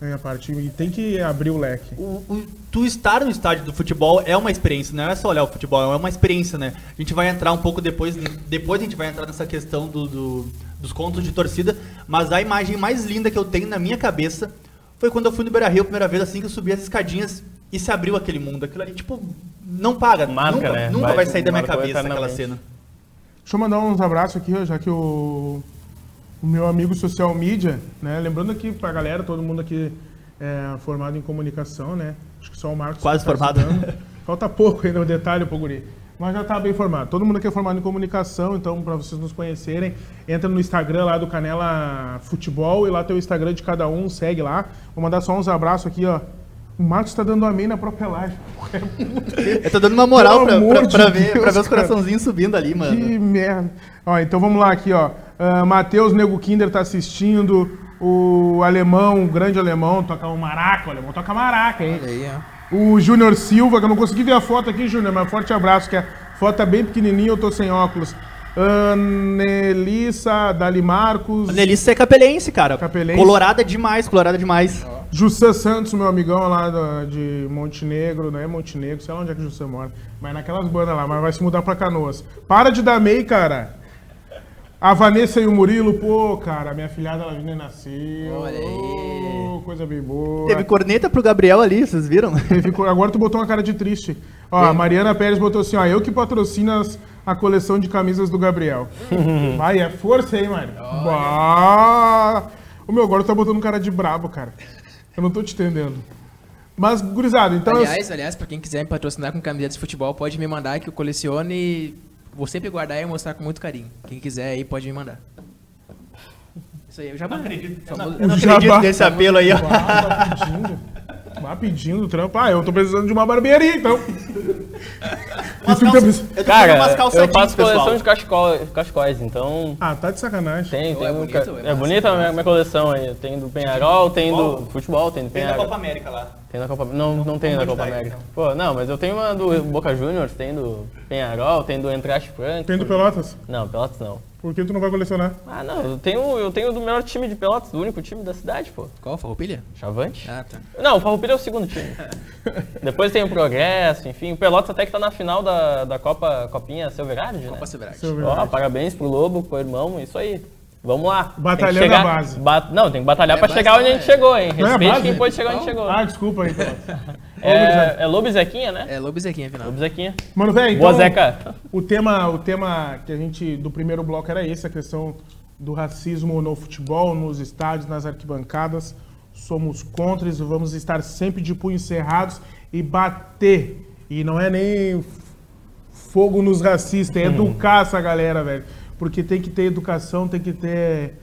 na minha parte. E tem que abrir o leque. O, o- tu estar no estádio do futebol é uma experiência, não é só olhar o futebol, é uma experiência, né? A gente vai entrar um pouco depois, depois a gente vai entrar nessa questão do, do- dos contos de torcida, mas a imagem mais linda que eu tenho na minha cabeça foi quando eu fui no Beira Rio a primeira vez, assim que eu subi as escadinhas e se abriu aquele mundo. Aquilo ali, tipo, não paga, Marca, nunca, né? nunca Vai- vai, sair da minha cabeça aquela cena. Deixa eu mandar uns abraços aqui, já que o, o meu amigo social media, né? Lembrando aqui pra galera, todo mundo aqui é formado em comunicação, né? Acho que só o Marcos. Quase tá formado. estudando. Falta pouco ainda o detalhe pro guri. Mas já tá bem formado. Todo mundo aqui é formado em comunicação, então para vocês nos conhecerem, entra no Instagram lá do Canela Futebol e lá tem o Instagram de cada um, segue lá. Vou mandar só uns abraços aqui, ó. O Marcos tá dando amém na própria live. Eu tô dando uma moral Pelo pra, pra, pra ver, Deus, pra ver os coraçãozinhos subindo ali, mano. Que merda. Ó, então vamos lá aqui, ó. Ah, Matheus Nego Kinder tá assistindo. O alemão, o grande alemão, toca o maraca. O alemão toca maraca, hein? Olha aí, ó. O Júnior Silva, que eu não consegui ver a foto aqui, Júnior, mas forte abraço, que a foto tá bem pequenininha, eu tô sem óculos. Anelissa, Dali Marcos, A Nelissa é capelense, cara. Capelense. Colorada demais, colorada demais. Jussan Santos, meu amigão lá de Montenegro, não é Montenegro, sei lá onde é que o Jussan mora, mas naquelas bandas lá, mas vai se mudar pra Canoas. Para de dar MEI, cara. A Vanessa e o Murilo, pô, cara, minha filhada Lavínia nasceu. Olha aí. Coisa bem boa. Teve corneta pro Gabriel ali, vocês viram? Teve Agora tu botou uma cara de triste. Ó, a Mariana Pérez botou assim, ó, eu que patrocino as- a coleção de camisas do Gabriel. Vai, é força aí. Bah! O meu agora tá botando cara de brabo, cara. Eu não tô te entendendo. Mas, gurizada, então... eu- Aliás, aliás, pra quem quiser me patrocinar com camisetas de futebol, pode me mandar que eu colecione e vou sempre guardar e mostrar com muito carinho. Quem quiser aí pode me mandar. Isso aí, eu já acredito. Eu não Jabá. acredito nesse apelo aí, ó. Tá pedindo. Bah, pedindo trampo. Ah, eu tô precisando de uma barbearia, então. Umas calça- eu tô Cara, eu faço pessoal. coleção de cachecol, cachecóis, então Ah, tá de sacanagem. tem, tem é um bonito, ca- é é, bonita a minha, minha coleção aí. Tem do Penharol, tem do Futebol? tem do Tem da Penharol. Copa América lá. Tem na Copa Não, não tem na Copa América. então. Pô, não, mas eu tenho uma do Boca Juniors, tem do Penharol, tem do Entraste Franco. Tem do Pelotas? Não, Pelotas não. Por que tu não vai colecionar? Ah, não, eu tenho, eu tenho do melhor time de Pelotas, do único time da cidade, pô. Qual? Farroupilha? Chavante? Ah, tá. Não, o Farroupilha é o segundo time. Depois tem o Progresso, enfim. O Pelotas até que tá na final da, da Copa Copinha Silverard, né? Copa Silverade. Seu Ó, parabéns pro Lobo, pro irmão, isso aí. Vamos lá. Batalhando chegar- a base. ba- Não, tem que batalhar É pra base, chegar onde a gente é. chegou, hein? Não é Respeite base? quem pode chegar onde chegou. Ah, desculpa aí, Pelotas. é, é Lobo e Zequinha, né? É Lobo e Zequinha, afinal. Lobo e Zequinha. Mano, velho, Boa, então, Zeca. o tema, o tema que a gente do primeiro bloco era esse, a questão do racismo no futebol, nos estádios, nas arquibancadas. Somos contra isso, vamos estar sempre de punhos cerrados e bater. E não é nem fogo nos racistas, é educar essa galera, velho. Porque tem que ter educação, tem que ter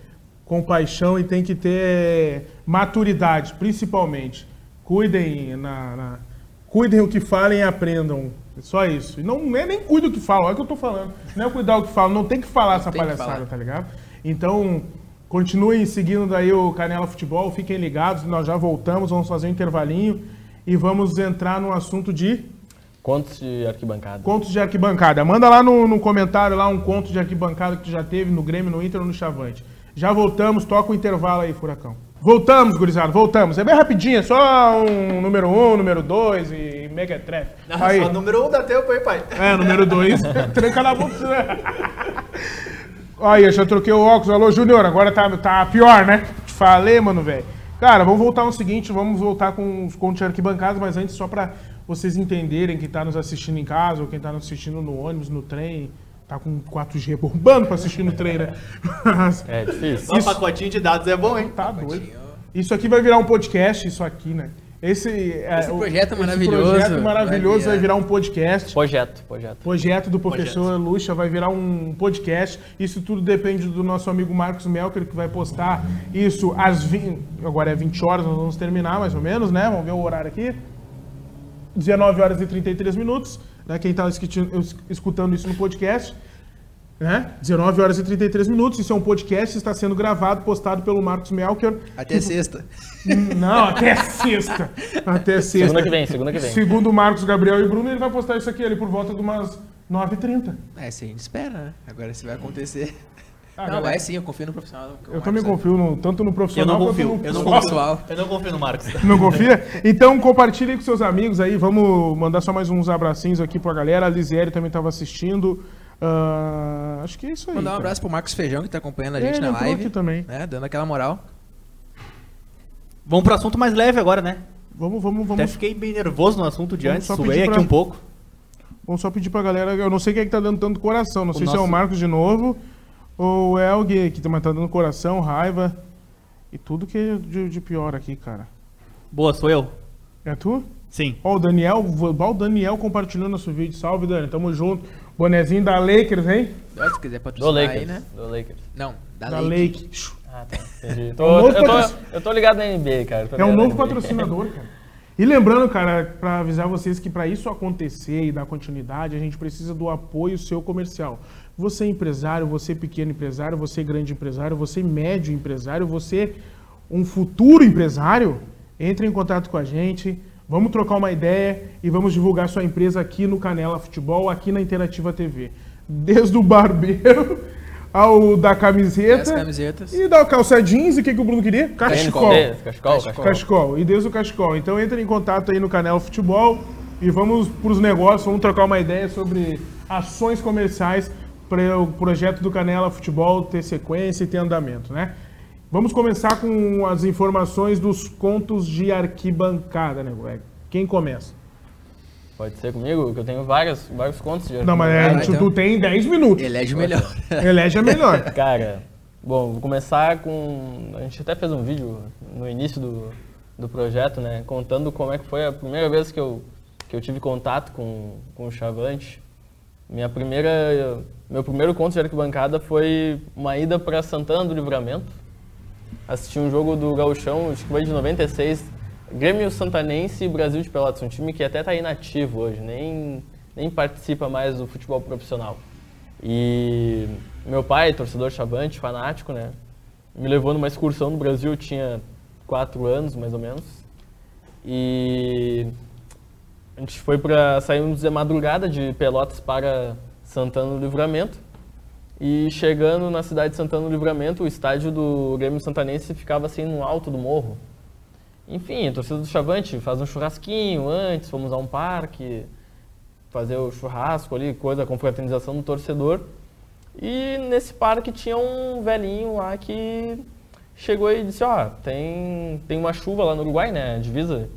compaixão e tem que ter maturidade, principalmente. Cuidem na, na- cuidem o que falem e aprendam. Só isso. E não é nem cuida o que falam, é o que eu tô falando. Não é cuidar o que falam, não tem que falar essa tem que palhaçada, falar. tá ligado? Então, continuem seguindo daí o Canela Futebol, fiquem ligados, nós já voltamos, vamos fazer um intervalinho e vamos entrar no assunto de Contos de arquibancada. contos de arquibancada. Manda lá no, no comentário lá um conto de arquibancada que tu já teve no Grêmio, no Inter ou no Chavante. Já voltamos, toca o intervalo aí, Furacão. Voltamos, gurizada, voltamos. É bem rapidinho, é só um número um, número dois e mequetrefe. Aí. Só número um dá tempo aí, pai. É, número dois, tranca na boca. né? Aí, eu já troquei o óculos. Alô, Júnior, agora tá, tá pior, né? Te falei, mano, velho. Cara, vamos voltar no seguinte, vamos voltar com os contos de arquibancadas, mas antes só pra vocês entenderem quem tá nos assistindo em casa ou quem tá nos assistindo no ônibus, no trem, tá com 4G bombando pra assistir no trem, né? Mas É difícil. Só um pacotinho de dados é bom, hein? tá doido. Isso aqui vai virar um podcast, isso aqui, né? Esse, é, Esse o- projeto esse maravilhoso projeto maravilhoso vai vai virar- um podcast. Projeto, projeto. Projeto do professor Lucha vai virar um podcast. Isso tudo depende do nosso amigo Marcos Melker, que vai postar isso às 20. Agora é 20 horas, nós vamos terminar mais ou menos, né? Vamos ver o horário aqui. 19 horas e 33 minutos. Né? Quem está escutando isso no podcast. Né? 19 horas e 33 minutos. Isso é um podcast, está sendo gravado, postado pelo Marcos Melker. Até sexta. Não, até sexta. Até sexta. Segunda que vem, segunda que vem. Segundo o Marcos, Gabriel e Bruno, ele vai postar isso aqui ali por volta de umas 9h30. É, se a gente espera, né? Agora se vai acontecer. Ah, não, galera, vai sim, eu confio no profissional. Eu também Marcos confio no- tanto no Eu profissional não quanto confio. no Eu não pessoal. confio. Eu não confio no Marcos. Não confia? Então compartilhe com seus amigos aí. Vamos mandar só mais uns abracinhos aqui pra galera. A Lisieri também estava assistindo. Ah, acho que é isso aí. Mandar um cara. abraço pro Marcos Feijão, que tá acompanhando a É, gente ele na live. aqui também. Né? Dando aquela moral. Vamos pro assunto mais leve agora, né? Vamos, vamos, Até vamos. fiquei bem nervoso no assunto de Vamos antes, só suei pedir aqui pra- um pouco. Vamos só pedir pra galera. Eu não sei quem é que tá dando tanto coração. Não O sei se é o nosso- Marcos de novo ou é alguém que também tá dando coração, raiva e tudo que é de, de pior aqui, cara. Boa, sou eu. É tu? Sim. Ó, o Daniel, ó, o Daniel compartilhou nosso vídeo. Salve, Dani. Tamo junto. Bonezinho da Lakers, hein? Se quiser Do patrocinar Lakers. aí, né? Do Lakers. Não, da, Da Lake. Lake. Ah, tá. Entendi. É um Tô, novo eu, tô, eu tô ligado na NBA, cara. É um novo patrocinador, cara. E lembrando, cara, para avisar vocês que para isso acontecer e dar continuidade, a gente precisa do apoio seu comercial. Você é empresário, você é pequeno empresário, você é grande empresário, você é médio empresário, você é um futuro empresário, entre em contato com a gente, vamos trocar uma ideia e vamos divulgar sua empresa aqui no Canela Futebol, aqui na Interativa TV. Desde o barbeiro ao da camiseta camisetas. e da calça jeans e o que, que o Bruno queria? Cachecol. Cachecol, Cachecol. cachecol. E desde o Cachecol. Então entre em contato aí no canal Futebol e vamos para os negócios, vamos trocar uma ideia sobre ações comerciais para o projeto do Canela Futebol ter sequência e ter andamento, né? Vamos começar com as informações dos contos de arquibancada, né, Greg? Quem começa? Pode ser comigo, que eu tenho vários, vários contos de Não, mas é, Ah, tu, então. tu tem 10 minutos. Elege o melhor. Elege a melhor. Cara, bom, vou começar com. A gente até fez um vídeo no início do, do projeto, né? Contando como é que foi a primeira vez que eu, que eu tive contato com, com o Chavante. Minha primeira. Meu primeiro conto de arquibancada foi uma ida para Santana do Livramento. Assisti um jogo do Gauchão, acho que foi de 96, Grêmio Santanense e Brasil de Pelotas, um time que até está inativo hoje, nem, nem participa mais do futebol profissional. E meu pai, torcedor chavante, fanático, né? Me levou numa excursão no Brasil, eu tinha quatro anos, mais ou menos. E a gente foi para saímos de madrugada de Pelotas para Santana do Livramento. E chegando na cidade de Santana do Livramento, o estádio do Grêmio Santanense ficava assim no alto do morro. Enfim, a torcida do Chavante faz um churrasquinho antes, fomos a um parque, fazer o churrasco ali, coisa, confraternização do torcedor. E nesse parque tinha um velhinho lá que chegou e disse, ó, tem, tem uma chuva lá no Uruguai, né? Divisa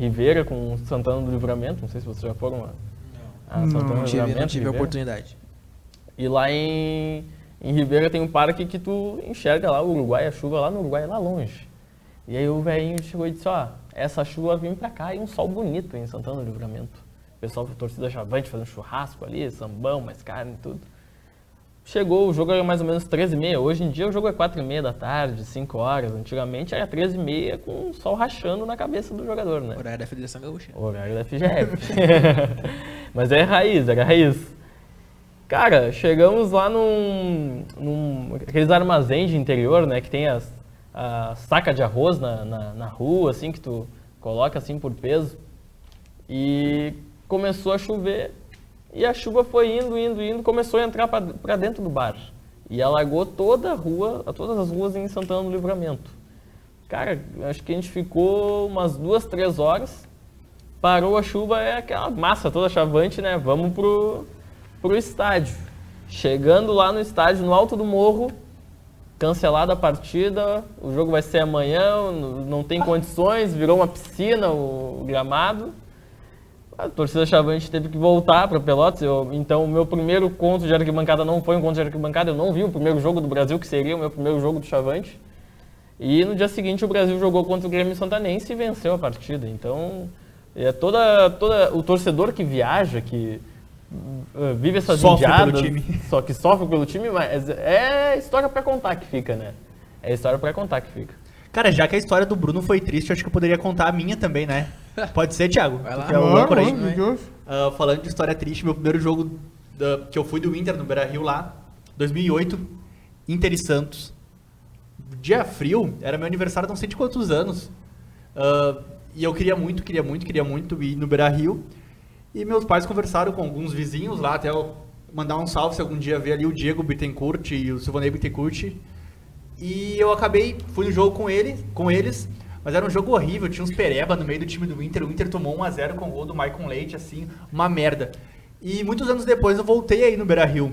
Ribeira com Santana do Livramento, não sei se vocês já foram a, a Santana Não do tive, não Livramento. tive a Ribeira. oportunidade. E lá em, em Ribeira tem um parque que tu enxerga lá o Uruguai, a chuva lá no Uruguai, lá longe. E aí o velhinho chegou e disse, ó, essa chuva vem pra cá e um sol bonito em Santana do Livramento. O pessoal da torcida chavante fazendo churrasco ali, sambão, mais carne e tudo. Chegou, o jogo era mais ou menos 13h30. Hoje em dia o jogo é 4h30 da tarde, 5 horas. Antigamente era 13h30 com o sol rachando na cabeça do jogador, né? Horário da Federação Gaúcha. Horário da FGF. Mas é raiz, era raiz. Cara, chegamos lá num, num aqueles armazéns de interior, né, que tem as a saca de arroz na, na, na rua, assim, que tu coloca assim por peso. E começou a chover e a chuva foi indo, indo, indo, começou a entrar para dentro do bar. E alagou toda a rua, todas as ruas em Santana do Livramento. Cara, acho que a gente ficou umas duas, três horas. Parou a chuva, é aquela massa toda chavante, né? Vamos pro, pro estádio. Chegando lá no estádio, no alto do morro, cancelada a partida, o jogo vai ser amanhã, não tem condições, virou uma piscina o gramado. A torcida chavante teve que voltar para Pelotas. Eu, então, o meu primeiro conto de arquibancada não foi um conto de arquibancada. Eu não vi o primeiro jogo do Brasil, que seria o meu primeiro jogo do Chavante. E no dia seguinte o Brasil jogou contra o Grêmio Santanense e venceu a partida. Então, é toda, toda o torcedor que viaja, que uh, vive essas Sofre indiadas, só que sofre pelo time, mas é história para contar que fica, né? É história para contar que fica. Cara, já que a história do Bruno foi triste, eu acho que eu poderia contar a minha também, né? Pode ser, Thiago? Vai lá. É o Bora, âncora aí. que houve? Ah, falando de história triste, meu primeiro jogo da- que eu fui do Inter no Beira Rio lá, 2008, Inter e Santos. Dia frio, era meu aniversário, não sei de quantos anos. Ah, e eu queria muito, queria muito, queria muito ir no Beira Rio. E meus pais conversaram com alguns vizinhos lá, até eu mandar um salve se algum dia ver ali o Diego Bittencourt e o Silvanei Bittencourt. E eu acabei, fui no jogo com ele, com eles, mas era um jogo horrível, tinha uns pereba no meio do time do Inter, o Inter tomou 1 a 0 com o gol do Maicon Leite, assim, uma merda. E muitos anos depois eu voltei aí no Beira-Rio.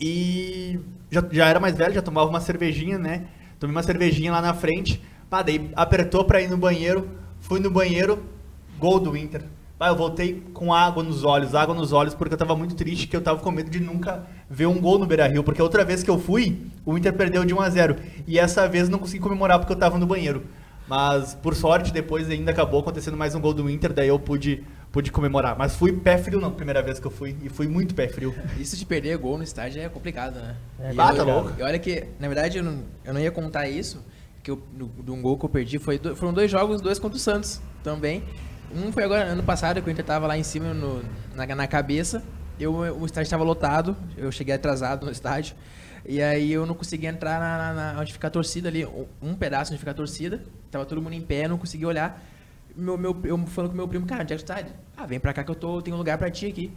E já, já era mais velho, já tomava uma cervejinha, né? Tomei uma cervejinha lá na frente, pá, daí apertou pra ir no banheiro, fui no banheiro, gol do Inter. Eu voltei com água nos olhos, água nos olhos, porque eu tava muito triste, que eu tava com medo de nunca ver um gol no Beira-Rio, porque outra vez que eu fui, o Inter perdeu de 1 a 0 e essa vez não consegui comemorar porque eu tava no banheiro. Mas, por sorte, depois ainda acabou acontecendo mais um gol do Inter, daí eu pude, pude comemorar. Mas fui pé frio na primeira vez que eu fui, e fui muito pé frio. Isso de perder gol no estádio é complicado, né? É, e, bah, tá eu- louco. e olha que, na verdade, eu não, eu não ia contar isso, que eu, no- de um gol que eu perdi, foi do- foram dois jogos, dois contra o Santos também. Um foi agora, ano passado, que o Inter tava lá em cima no- na, na cabeça, eu, o estádio estava lotado, eu cheguei atrasado no estádio, e aí eu não conseguia entrar na, na- na- onde fica a torcida ali, um- um pedaço onde fica a torcida, tava todo mundo em pé, não conseguia olhar. Meu, meu, eu falando com meu primo, cara, onde é que tu tá? Ah, vem pra cá que eu tô, tenho lugar pra ti aqui.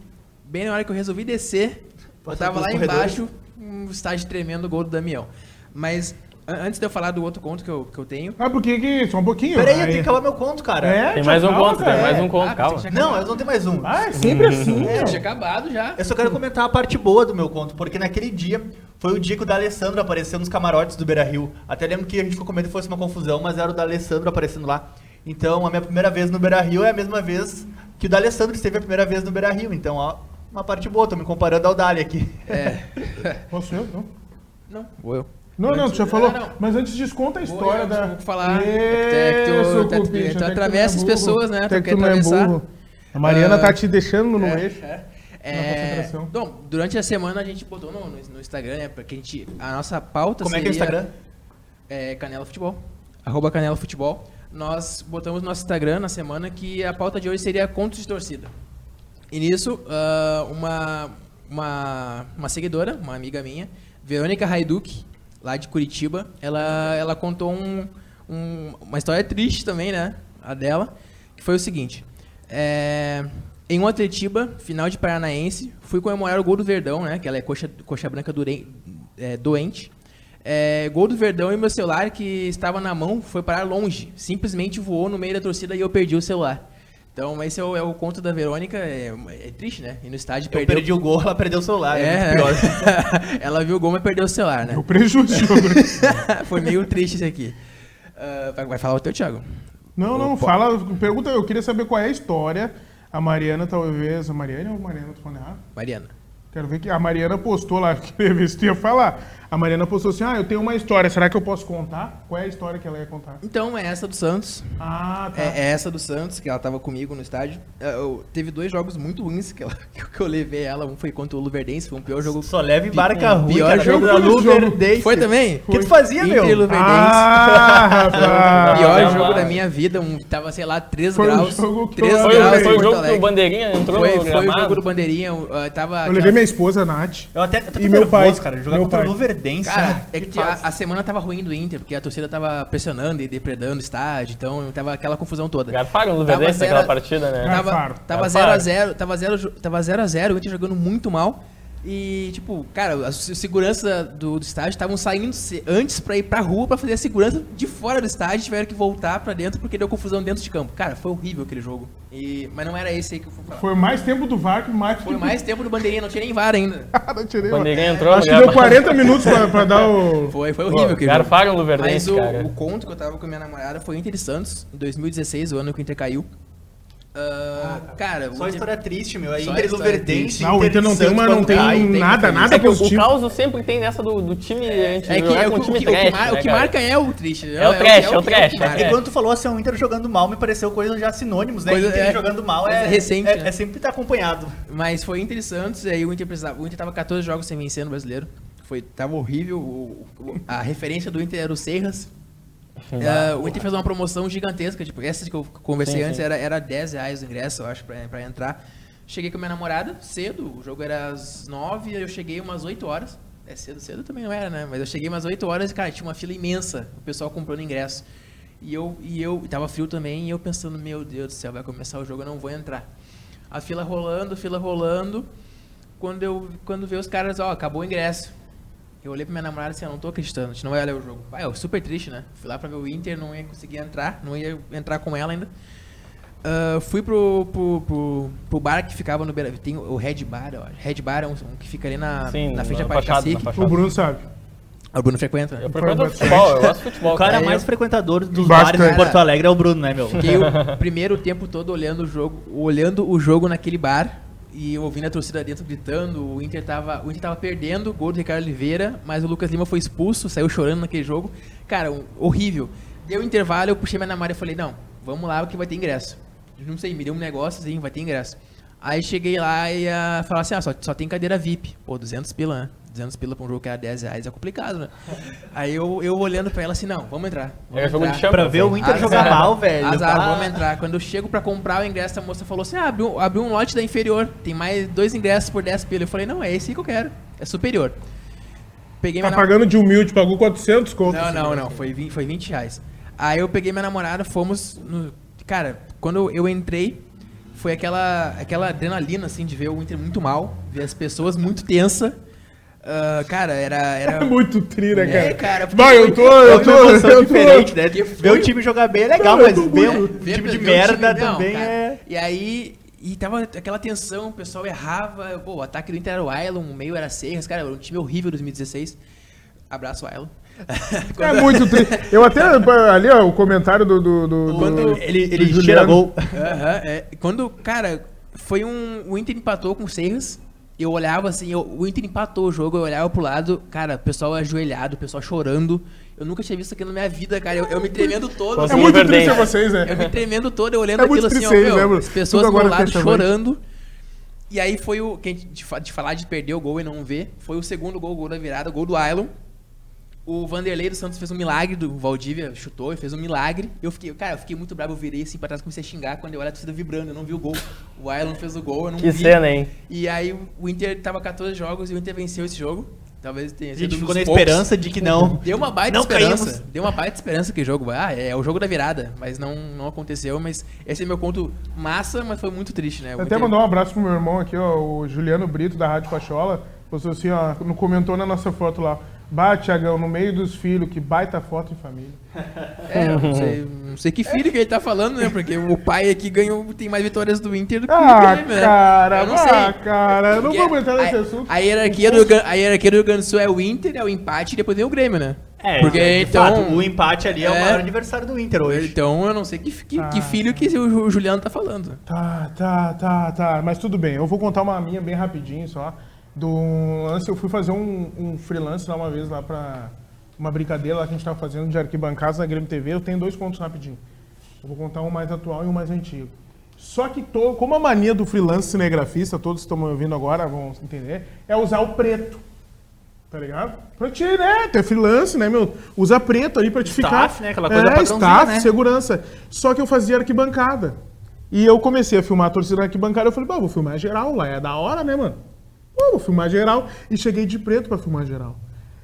Bem na hora que eu resolvi descer, eu tava lá corredores. embaixo, um estádio tremendo, o gol do Damião. Mas, an- antes de eu falar do outro conto que eu, que eu tenho, Ah, porque que. Só um pouquinho. Peraí, eu tenho que acabar meu conto, cara. É, Tem mais um calma, conto, tem cara. mais um conto, Ah, calma. Não, eu não tenho mais um. Ah, é sempre assim. É, meu. tinha acabado já. Eu só quero comentar a parte boa do meu conto, porque naquele dia foi o dia que o D'Alessandro apareceu nos camarotes do Beira Rio. Até lembro que a gente ficou com medo que fosse uma confusão, mas era o D'Alessandro aparecendo lá. Então, a minha primeira vez no Beira Rio é a mesma vez que o D'Alessandro esteve a primeira vez no Beira Rio. Então, ó, uma parte boa, tô me comparando ao Dali aqui. É. Posso eu? Não. Não, vou eu. Não, não, tu já falou. Não. Mas antes diz, conta a história eu, da. vou falar. É que tu- Isso, tu- tu- tu que atravessa é as pessoas, né? Tu que quer é atravessar. burro. A Mariana Ah, tá te deixando no É, eixo. é. É, bom, durante a semana a gente botou no, no- Instagram, né? Porque a gente. A nossa pauta Como é que é o seria- Instagram? É Canela Futebol. Arroba Canela Futebol. Nós botamos no nosso Instagram na semana que a pauta de hoje seria contos de torcida. E nisso, ah, uma, uma, uma seguidora, uma amiga minha, Verônica Haiduk, lá de Curitiba, ela, ela contou um, um- uma história triste também, né? A dela, que foi o seguinte. É, em um Atletiba, final de Paranaense, fui comemorar o gol do Verdão, né? Que ela é coxa, coxa branca dure- é, doente. É, gol do Verdão e meu celular, que estava na mão, foi parar longe. Simplesmente voou no meio da torcida e eu perdi o celular. Então, esse é o, é o conto da Verônica. É, é triste, né? E no estádio Eu perdeu. perdi o gol, ela perdeu o celular. É, É, pior. ela viu o gol, mas perdeu o celular, né? O prejuízo. Foi meio triste isso aqui. Vai, vai falar o teu, Thiago. não, não, Opa. fala. Pergunta, eu queria saber qual é a história. A Mariana, talvez. A Mariana ou Mariana, tô falando errado? Mariana. Quero ver que a Mariana postou lá, queria ver se tu ia falar. A Mariana postou assim: Ah, eu tenho uma história, será que eu posso contar? Qual é a história que ela ia contar? Então, é essa do Santos. Ah, tá. É, é essa do Santos, que ela tava comigo no estádio. É, eu- teve dois jogos muito ruins que, ela- que eu levei ela. Um foi contra o Luverdense, foi um pior jogo. Só leva em pi- barca um ruim, pior cara. jogo da Foi jogo. Luverdense. Foi também? O que tu fazia, Inter e meu? Luverdense. Ah, rapaz. Pior Ah, jogo da minha vida, um, tava, sei lá, 3 Foi o graus. jogo que 3 eu- Foi, graus foi em o jogo que Alegre. o Bandeirinha entrou Foi, no foi o jogo do Bandeirinha. uh, tava Eu levei minha esposa, Nath. Eu até, até tô E meu nervoso, pai, cara. Jogar meu contra pai. o Luverdense. Cara, né? é que a, a semana tava ruim do Inter, porque a torcida tava pressionando e depredando o estádio, então tava aquela confusão toda. Garfaram no Tava Luverdense zero naquela partida, né? Tava, tava Garfaram. 0x0, tava 0 tava 0 a 0 o Inter jogando muito mal. E, tipo, cara, os segurança do, do estádio estavam saindo antes pra ir pra rua pra fazer a segurança de fora do estádio, tiveram que voltar pra dentro porque deu confusão dentro de campo. Cara, foi horrível aquele jogo. E, mas não era esse aí que eu fui falar. Foi mais tempo do VAR que mais Foi mais tempo do bandeirinha, não tinha nem VAR ainda. Não tirei, O mano. Bandeirinha entrou Acho que no deu gramado. 40 minutos pra, pra dar o. Foi, foi horrível aquele jogo. Garfaram o Mas Luverdense, o, cara. o conto que eu tava com a minha namorada foi Inter e Santos, em 2016, o ano que o Inter caiu. Ah, cara, o Só Inter- história triste, meu. Aí Só Inter Luverdense. Não, o Inter não tem uma, não tem tem- nada, tem- nada É que o, o positivo. caos sempre tem dessa do, do time. A gente É que, é, com o, que- time o que trash, o né, que cara? marca é o triste. É o trash, é o que- trash, que é. E quando tu falou assim, o Inter jogando mal, me pareceu coisas já sinônimos, né? Coisa- Inter é, jogando mal coisa é, recente, é, né? é sempre estar acompanhado. Mas foi Inter e Santos, e aí o Inter precisava. O Inter tava 14 jogos sem vencer no brasileiro. Foi, tava horrível. o- o- a referência do Inter era o Serras. É, o Inter fez uma promoção gigantesca. Tipo, essa que eu conversei Sim, antes sim. Era, era 10 reais o ingresso, eu acho, pra, pra entrar. Cheguei com a minha namorada cedo, o jogo era às 9, eu cheguei umas 8 horas. É cedo, cedo também não era, né? Mas eu cheguei umas 8 horas e, cara, tinha uma fila imensa. O pessoal comprando ingresso. E eu, e eu tava frio também, e eu pensando, meu Deus do céu, vai começar o jogo, eu não vou entrar. A fila rolando, fila rolando. Quando eu quando vê os caras, ó, acabou o ingresso. Eu olhei pra minha namorada e assim, eu não tô acreditando, a gente não vai olhar o jogo. Vai, eu super triste, né? Fui lá pra ver o Inter, não ia conseguir entrar, não ia entrar com ela ainda. Ah, fui pro, pro, pro, pro bar que ficava no Beira. Tem o Red Bar, ó. Red Bar é um, um que fica ali na, Sim, na frente da Cacique. fachada. O Bruno sabe. O Bruno frequenta. Eu frequento bastante. futebol, eu gosto de futebol. O cara cara. mais frequentador dos Bastante. bares em Porto Alegre é o Bruno, né, meu? Fiquei o primeiro tempo todo olhando o jogo, olhando o jogo naquele bar e ouvindo a torcida dentro gritando. O Inter tava, o Inter tava perdendo, gol do Ricardo Oliveira, mas o Lucas Lima foi expulso, saiu chorando naquele jogo. Cara, um- horrível. Deu intervalo, eu puxei minha namorada e falei: "Não, vamos lá que vai ter ingresso". Não sei, me deu um negócio assim, vai ter ingresso. Aí cheguei lá e ia falar assim: "Ah, só, só tem cadeira VIP". Pô, 200 pila, né? 200 pila pra um jogo que era 10 reais é complicado, né? Aí eu, eu olhando pra ela assim: "Não, vamos entrar". Vamos É entrar. Pra ver o Inter jogar Azar. mal, velho. Azar, Bah. vamos entrar. Quando eu chego pra comprar o ingresso, a moça falou assim: ah, abriu, abriu um lote da inferior. Tem mais dois ingressos por 10 pila. Eu falei: não, é esse que eu quero. É superior. Peguei Tá pagando de humilde, pagou 400 conto. Não, não, não. Foi 20, foi 20 reais. Aí eu peguei minha namorada, fomos no. Cara, quando eu entrei, foi aquela, aquela adrenalina, assim, de ver o Inter muito mal, ver as pessoas muito tensa. Ah, cara, era. era... É muito tri, né, cara? É, cara, Vai, eu tô, eu tô, uma emoção eu tô- diferente, né? Ver o time jogar bem é legal, Não, eu mas tô ver um time de merda time- não, também cara. é... E aí, e tava aquela tensão, o pessoal errava. Pô, o ataque do Inter era o Ailon, o meio era Serras, cara, era um time horrível 2016. Abraço, Ailon. É muito tri. Eu até, ali, ó, o comentário do... do, do- Quando do- Ele, do ele tira gol. Aham, é. Quando, cara, foi um. O Inter empatou com o Serras. Eu olhava assim, eu- o Inter empatou o jogo, eu olhava pro lado, cara, o pessoal ajoelhado, o pessoal chorando. Eu nunca tinha visto aquilo na minha vida, cara. Eu, eu me tremendo todo. É Consegui muito triste vocês, Eu né? me tremendo todo, eu olhando É aquilo assim, ó, meu, as pessoas Tudo do meu agora lado chorando. E aí foi o. Quem, de falar de perder o gol e não ver, foi o segundo gol, o gol da virada, o gol do Ailon. O Vanderlei do Santos fez um milagre, do Valdívia chutou e fez um milagre. Eu fiquei, cara, eu fiquei muito bravo, eu virei assim pra trás, comecei a xingar quando eu olhei a torcida vibrando, eu não vi o gol. O Ailon fez o gol, eu não Que vi. cena, hein? E aí o Inter tava 14 jogos e o Inter venceu esse jogo. Talvez tenha A sido gente um ficou na poucos. esperança de que não. Deu uma baita Não esperança. caímos. Deu uma baita esperança que o jogo. Ah, é, o jogo da virada. Mas não, não aconteceu. Mas esse é meu ponto massa, mas foi muito triste, né? Eu até mandar um abraço pro meu irmão aqui, ó, o Juliano Brito, da Rádio Pachola. Postou assim, ó, não comentou na nossa foto lá. Bah, Tiagão, no meio dos filhos, que baita foto em família. É, eu não sei, não sei que filho que ele tá falando, né? Porque o pai aqui ganhou, tem mais vitórias do Inter do que Ah, o Grêmio, né? cara, Eu não ah, sei. cara, eu não vou entrar nesse a, assunto. A hierarquia, do, a hierarquia do Rio Grande do Sul é o Inter, é o empate e depois vem o Grêmio, né? É, Porque de então. fato, o empate ali é, o É. maior aniversário do Inter hoje. Então eu não sei que, que, que Ah. filho que o, o Juliano tá falando. Tá, tá, tá, tá. Mas tudo bem. Eu vou contar uma minha bem rapidinho só. Do lance, eu fui fazer um, um freelance lá uma vez lá pra uma brincadeira lá que a gente tava fazendo de arquibancadas na Grêmio TV. Eu tenho dois contos rapidinho. Eu vou contar um mais atual e um mais antigo. Só que, to, como a mania do freelance cinegrafista, todos que estão me ouvindo agora vão entender, é usar o preto. Tá ligado? Pra te, né? É freelance, né, meu? Usa preto ali pra te Staff, ficar. né? Aquela coisa é, staff, né? segurança. Só que eu fazia arquibancada. E eu comecei a filmar a torcida na arquibancada. Eu falei, pô, vou filmar geral lá. É da hora, né, mano? Pô, vou filmar geral. E cheguei de preto pra filmar geral.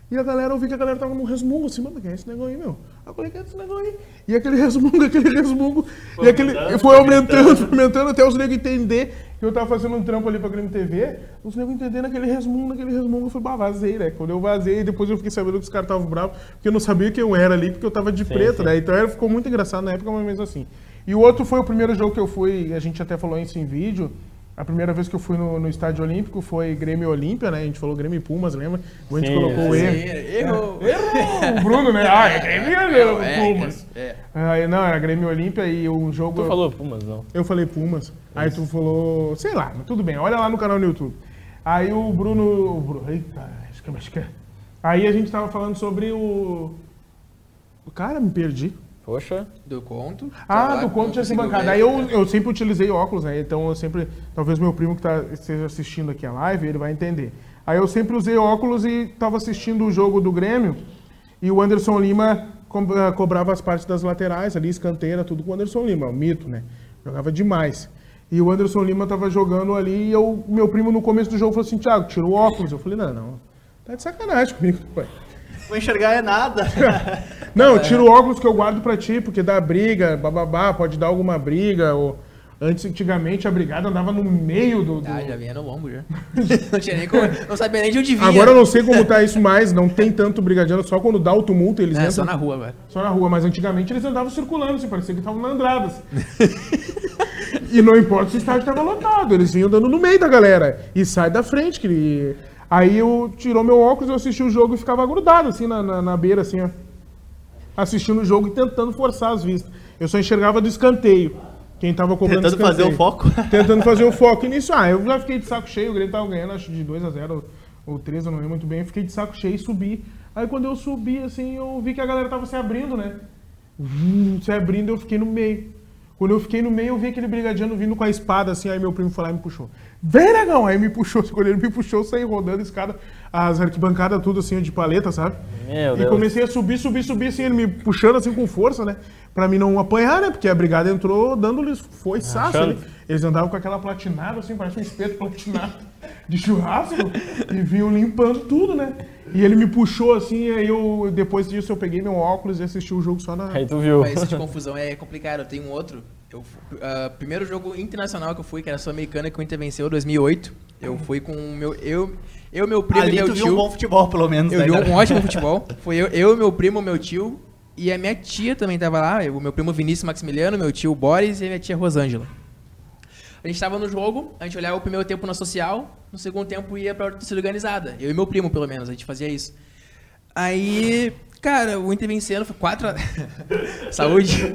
E a galera, eu vi que a galera tava num resmungo assim, mano, quem é esse negócio aí, meu? Eu falei, quem é esse negócio aí? E aquele resmungo, aquele resmungo. e aquele. aumentando, foi aumentando, aumentando. foi aumentando até os negros entender que eu tava fazendo um trampo ali pra Grêmio TV. Os negros entendendo aquele resmungo, aquele resmungo. Eu falei, bah, vazei, né? Quando eu vazei, depois eu fiquei sabendo que os caras estavam bravos, porque eu não sabia quem eu era ali, porque eu tava de preto, sim. né? Então era, ficou muito engraçado na época, mas mesmo assim. E o outro foi o primeiro jogo que eu fui, a gente até falou isso em vídeo. A primeira vez que eu fui no, no estádio olímpico foi Grêmio Olímpia, né? A gente falou Grêmio e Pumas, lembra? O gente Sim, colocou o erro. Errou. Errou! O Bruno, né? Ah, é Grêmio e É, Pumas. é. Aí, não, era Grêmio Olímpia e o jogo. Tu falou Pumas, não. Eu falei Pumas. Aí tu falou, sei lá, mas tudo bem, olha lá no canal no YouTube. Aí o Bruno. O Bruno eita, acho que, é. Aí a gente tava falando sobre o. O cara, me perdi. Poxa. Do conto. Ah, Tá do conto tinha conseguiu bancada. ver. Aí eu, eu sempre utilizei óculos, né? Então eu sempre. Talvez meu primo que tá, esteja assistindo aqui a live, ele vai entender. Aí eu sempre usei óculos e tava assistindo o jogo do Grêmio. E o Anderson Lima co- eh, cobrava as partes das laterais ali, escanteira, tudo com o Anderson Lima, o mito, né? Jogava demais. E o Anderson Lima tava jogando ali e eu, meu primo no começo do jogo falou assim, Thiago, tira o óculos. Eu falei, não, não. Tá de sacanagem comigo, pai. Vou enxergar é nada. Não, tira o óculos que eu guardo pra ti, porque dá briga, bababá, pode dar alguma briga. Ou... Antes, antigamente, a brigada andava no meio do. do- Ah, já vinha no lombo já. não tinha nem como, não sabia nem de onde vinha. Agora eu não sei como tá isso mais, não tem tanto brigadiano, só quando dá o tumulto eles É, entram. só na rua agora. Só na rua, mas antigamente eles andavam circulando, assim, parecia que estavam na Andradas. e não importa se o estádio estava lotado, eles vinham andando no meio da galera. E sai da frente, que. Aí eu tirou meu óculos, eu assisti o jogo e ficava grudado, assim, na, na, na beira, assim, ó. Assistindo o jogo e tentando forçar as vistas. Eu só enxergava do escanteio. Quem tava cobrando Tentando fazer o foco. Tentando fazer o foco. E nisso, ah, eu já fiquei de saco cheio, o Grêmio tava ganhando, acho de 2 a 0 ou 3, eu não lembro muito bem. Eu fiquei de saco cheio e subi. Aí quando eu subi, assim, eu vi que a galera tava se abrindo, né? Se abrindo, eu fiquei no meio. Quando eu fiquei no meio, eu vi aquele brigadiano vindo com a espada, assim, aí meu primo foi lá e me puxou. Vem, negão! Aí me puxou, quando ele me puxou, eu saí rodando a escada, as arquibancadas tudo assim, de paleta, sabe? Meu e Deus. comecei a subir, subir, subir, assim, ele me puxando assim com força, né? Pra mim não apanhar, né? Porque a brigada entrou dando-lhes foiçaço Achando. ali. Eles andavam com aquela platinada, assim, parece um espeto platinado de churrasco, e vinham limpando tudo, né? E ele me puxou assim, aí eu, depois disso, eu peguei meu óculos e assisti o jogo só na. Aí tu viu. Mas Esse de confusão é complicado. Eu tenho um outro. Eu, ah, primeiro jogo internacional que eu fui, que era a Sul-Americana, que o Inter venceu em 2008. Eu fui com o meu. Eu, eu meu primo Ali e meu tu viu tio. um bom futebol, pelo menos. Eu né, vi um ótimo futebol. Foi eu, eu, meu primo, meu tio e a minha tia também tava lá. O meu primo Vinícius Maximiliano, meu tio Boris e a minha tia Rosângela. A gente tava no jogo, a gente olhava o primeiro tempo na social, no segundo tempo ia pra torcida organizada. Eu e meu primo, pelo menos, a gente fazia isso. Aí, cara, o Inter vencendo foi 4 a... Saúde.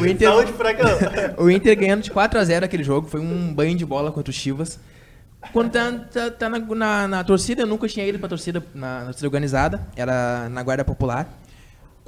O Inter, Saúde, Fragão. o Inter ganhando de 4 a 0 aquele jogo, foi um banho de bola contra o Chivas. Quando tá, tá, tá na, na- na torcida, eu nunca tinha ido pra torcida, na, na torcida organizada, era na Guarda Popular.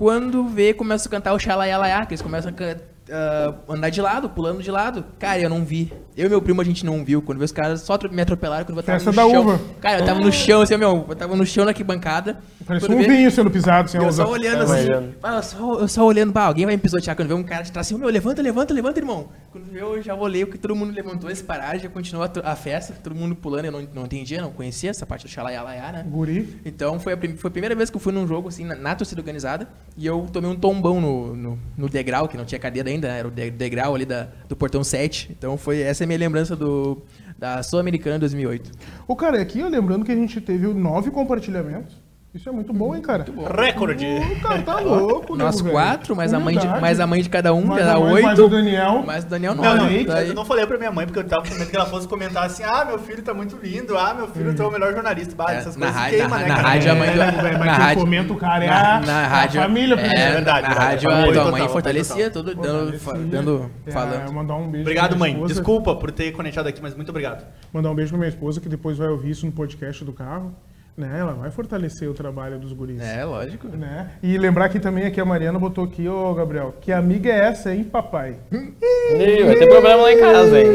Quando vê, começa a cantar o Xalaialaiá, que eles começam a can- ah, andar de lado, pulando de lado. Cara, eu não vi. Eu e meu primo a gente não viu. Quando vê os caras só me atropelaram quando eu tava Festa no da chão. uva. Cara, eu tava no chão, assim, meu, eu tava no chão na arquibancada. Parecia Quando um vinho sendo pisado, assim, eu só olhando assim, eu só, eu só olhando, bah, alguém vai me pisotear quando vê um cara de trás assim, meu, levanta, levanta, levanta, irmão. Quando vê, eu já olhei, porque todo mundo levantou, eles pararam, já continuou a, a festa, todo mundo pulando, eu não, não entendia, não conhecia essa parte do xalaialaiá, né? Guri. Então foi a, foi a primeira vez que eu fui num jogo assim, na, na torcida organizada, e eu tomei um tombão no, no, no degrau, que não tinha cadeira ainda, né? era o de- degrau ali da, do portão 7. Então foi essa é a minha lembrança do, da Sul-Americana 2008. Ô, cara, aqui, lembrando que a gente teve nove compartilhamentos. Isso é muito bom, hein, cara? Recorde. O cara tá louco, Nós nego, velho. quatro, mais a, mãe de, mais a mãe de cada um, Mais já a dá mãe, mais o oito. Daniel. Mais o Daniel Não, não, nove. tá aí. eu não falei pra minha mãe, porque eu tava com medo que ela fosse comentar assim, ah, meu filho tá muito lindo, ah, meu filho tu é o melhor jornalista. Bah, É, essas na coisas queima, na- né, na cara? rádio a mãe do- É, velho, mas na rádio- comenta o cara é na, a, na rádio, a família, é, verdade, na rádio a tua mãe fortalecia, tudo dando, É, falando. mandar um beijo Obrigado, mãe. Desculpa por ter conectado aqui, mas muito obrigado. Mandar um beijo pra minha esposa, que depois vai ouvir isso no podcast do carro. Né? Ela vai fortalecer o trabalho dos guris. É, lógico. Né? E lembrar que também aqui a Mariana botou aqui, ô Gabriel, que amiga é essa, hein, papai? Ih, vai ter problema lá em casa, hein?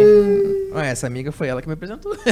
Ah, essa amiga foi ela que me apresentou.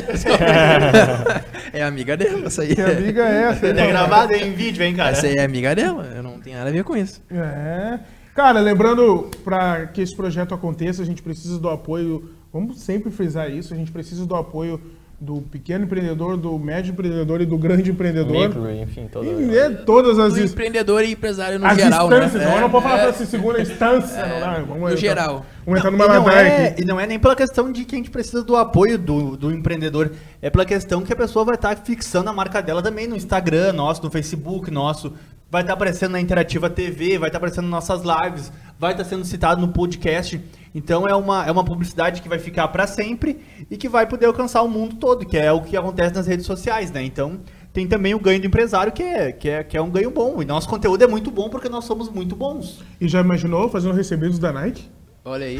é amiga dela, essa aí. Que amiga é essa, hein, É papai? gravado em vídeo, hein, cara? Essa aí é amiga dela, eu não tenho nada a ver com isso. É. Cara, lembrando, para que esse projeto aconteça, a gente precisa do apoio, vamos sempre frisar isso, a gente precisa do apoio do pequeno empreendedor, do médio empreendedor e do grande empreendedor. Micro, enfim, todo. E, é, todas as, Do is- empreendedor e empresário no as geral, né? não, eu não posso falar É, essa segunda instância, não dá, vamos no entrar- geral. Vamos entrar Não, numa e, não é, e não é nem pela questão de que a gente precisa do apoio do, do empreendedor, é pela questão que a pessoa vai estar fixando a marca dela também no Instagram nosso, no Facebook nosso, vai estar aparecendo na Interativa TV, vai estar aparecendo nas nossas lives, vai estar sendo citado no podcast. Então é uma, é uma publicidade que vai ficar para sempre e que vai poder alcançar o mundo todo, que é o que acontece nas redes sociais, né? Então tem também o ganho do empresário, que é, que é, que é um ganho bom. E nosso conteúdo é muito bom porque nós somos muito bons. E já imaginou fazendo recebidos da Nike? Olha aí.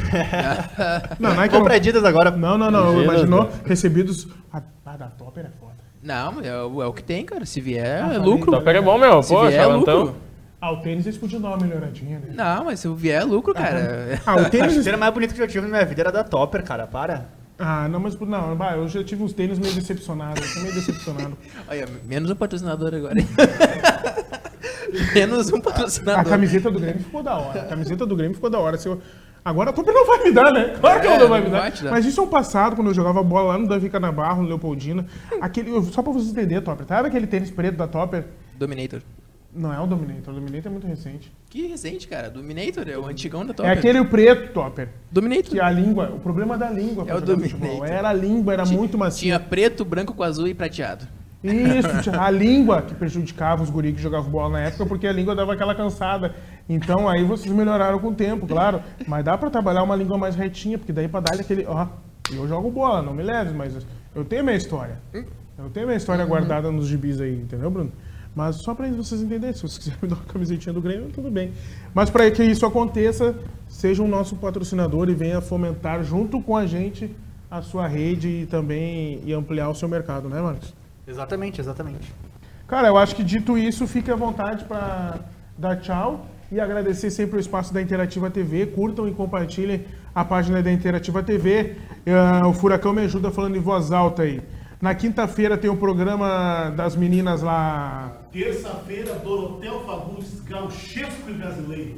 Não, Nike Compra não. Agora. Não, não, não. Imaginou recebidos. Ah, ah, da Topper é foda. Não, é, o- é o que tem, cara. Se vier, Ah, é falei. lucro. Topper é bom, meu. Se Pô, vier, é lucro. Ah, o tênis eles podiam dar uma melhoradinha, né? Não, mas se vier, é lucro, cara. Ah, o A tênis. chuteira mais bonita que eu tive na minha vida era da Topper, cara. Para. Ah, não, mas não, bah, eu já tive uns tênis meio decepcionados. Eu tô meio decepcionado. Olha, menos um patrocinador agora. hein? menos um A patrocinador. camiseta do Grêmio ficou da hora. A camiseta do Grêmio ficou da hora. Se eu- Agora a Topper não vai me dar, né? Claro que É, ela não vai me dar. Mas isso é um passado, quando eu jogava bola lá no Davi Canabarro, no Leopoldina. Aquele, eu- só pra vocês entenderem, Topper. Sabe aquele tênis preto da Topper? Dominator. Não é o Dominator. O Dominator é muito recente. Que recente, cara. Dominator é o antigão da Top. É aquele preto, Topper. Dominator. Que a língua, o problema da língua É o Dominator. futebol. Era a língua, era Tinha- muito macia. Tinha preto, branco com azul e prateado. Isso, a língua que prejudicava os guris que jogavam bola na época, porque a língua dava aquela cansada. Então aí vocês melhoraram com o tempo, claro. Mas dá pra trabalhar uma língua mais retinha, porque daí pra dar aquele. Ó, eu jogo bola, não me leve, mas eu tenho minha história. Eu tenho minha história guardada nos gibis aí, entendeu, Bruno? Mas só pra vocês entenderem, se vocês quiserem me dar uma camisetinha do Grêmio, tudo bem. Mas para que isso aconteça, seja um nosso patrocinador e venha fomentar junto com a gente a sua rede e também e ampliar o seu mercado, né, Marcos? Exatamente, exatamente. Cara, eu acho que dito isso, fique à vontade para dar tchau e agradecer sempre o espaço da Interativa TV. Curtam e compartilhem a página da Interativa TV. Ah, o Furacão me ajuda falando em voz alta aí. Na quinta-feira tem o programa das meninas lá, Terça-feira, Dorotel Fagundes, Gauchesco e Brasileiro.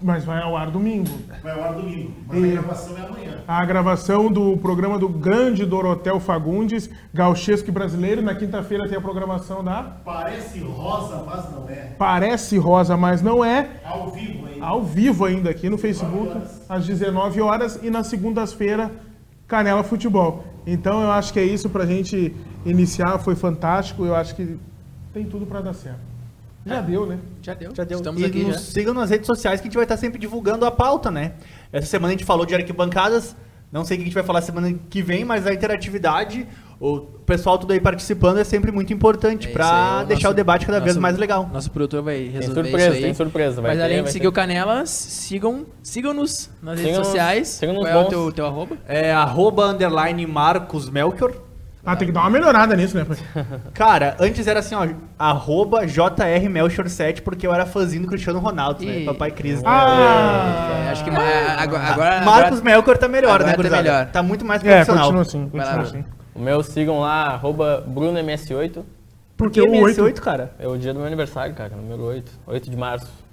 mas vai ao ar domingo. Vai ao ar domingo, mas E- a gravação é amanhã. A gravação do programa do grande Dorotel Fagundes, Gauchesco e Brasileiro. Na quinta-feira tem a programação da Parece rosa, mas não é. Parece Rosa, mas não é. Ao vivo ainda. ao vivo ainda aqui no Facebook, às 19 horas, e nas segundas-feiras, Canela Futebol. Então eu acho que é isso pra gente iniciar, foi fantástico, eu acho que tem tudo pra dar certo. Já deu, né? Já deu. Já deu. Estamos e aqui nos já. sigam nas redes sociais que a gente vai estar sempre divulgando a pauta, né? Essa semana a gente falou de arquibancadas. Não sei o que a gente vai falar semana que vem, mas a interatividade, o pessoal tudo aí participando é sempre muito importante É, aí é deixar nosso- o debate cada vez nosso- mais legal. Nosso produtor vai resolver surpresa, isso aí. tem surpresa, vai Mas ter, além de seguir ter. o Canelas, sigam, sigam-nos nas redes sociais. sigam-nos Qual é o teu, teu arroba? É arroba underline Marcos Melchior. Ah, tem que dar uma melhorada nisso, né? Cara, antes era assim, ó, arroba JR Melchior 7, porque eu era fãzinho do Cristiano Ronaldo, né? Ih. Papai Cris. Ah! É, acho que ma- agora, agora, Marcos agora- Melchior tá melhor, agora né, tá melhor. Tá muito mais É, profissional. continua assim, continua assim. O meu sigam lá, arroba BrunoMS8. Porque Que o 8... MS8, cara? É o dia do meu aniversário, cara, número 8. 8 de março.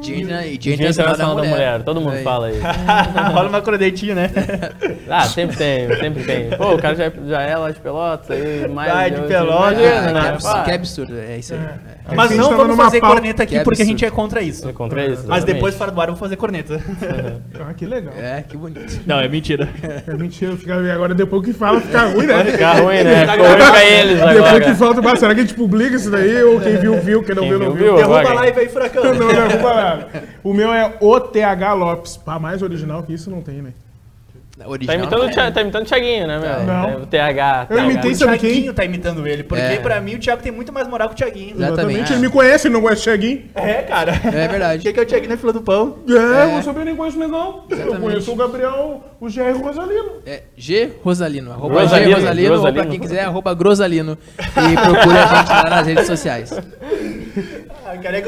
Dia, Dia Dia Internacional Internacional da Mulher. Todo mundo Aí. fala aí. Rola uma cornetinha, né? Ah, sempre tem, sempre tem. Pô, o cara já, já é lá de Pelotas, aí mais... Vai de eu- Pelotas, imagina, Ah, que, né? absurdo, Pá, que absurdo, é isso aí. É. Mas a gente não vamos numa fazer corneta aqui Que porque a gente é contra isso. É contra isso, Mas depois, fora do ar, eu vou fazer corneta. Ah, que legal. É, que bonito. Não, é mentira. É mentira, fica... agora depois que fala fica ruim, né? Fica ruim, né? Ficou ruim pra eles Depois que agora. falta, "Bah, será que a gente publica isso daí? Ou quem viu, viu, quem não Quem viu, não viu. Derruba a live aí, furacão. Não, não derruba O meu é OTH Lopes. Pá, mais original que isso não tem, né? Tá Original, imitando, o é. Thia- tá imitando o Thiaguinho, né, meu? Não. O TH. Eu TH. imitei O sabe quem? Thiaguinho tá imitando ele, porque É. pra mim o Thiago tem muito mais moral que o Thiaguinho. Exatamente. Ele me conhece, ele não conhece o Thiaguinho. É, cara. É verdade. Quem que é o Thiaguinho na fila do pão? É, eu também nem conheço o Negão. Eu Exatamente. conheço o Gabriel, o GR Rosalino. É G Rosalino. Arroba Grosalino, G Rosalino, ou pra quem quiser, arroba Grosalino. E procure a gente lá nas redes sociais. Cara é.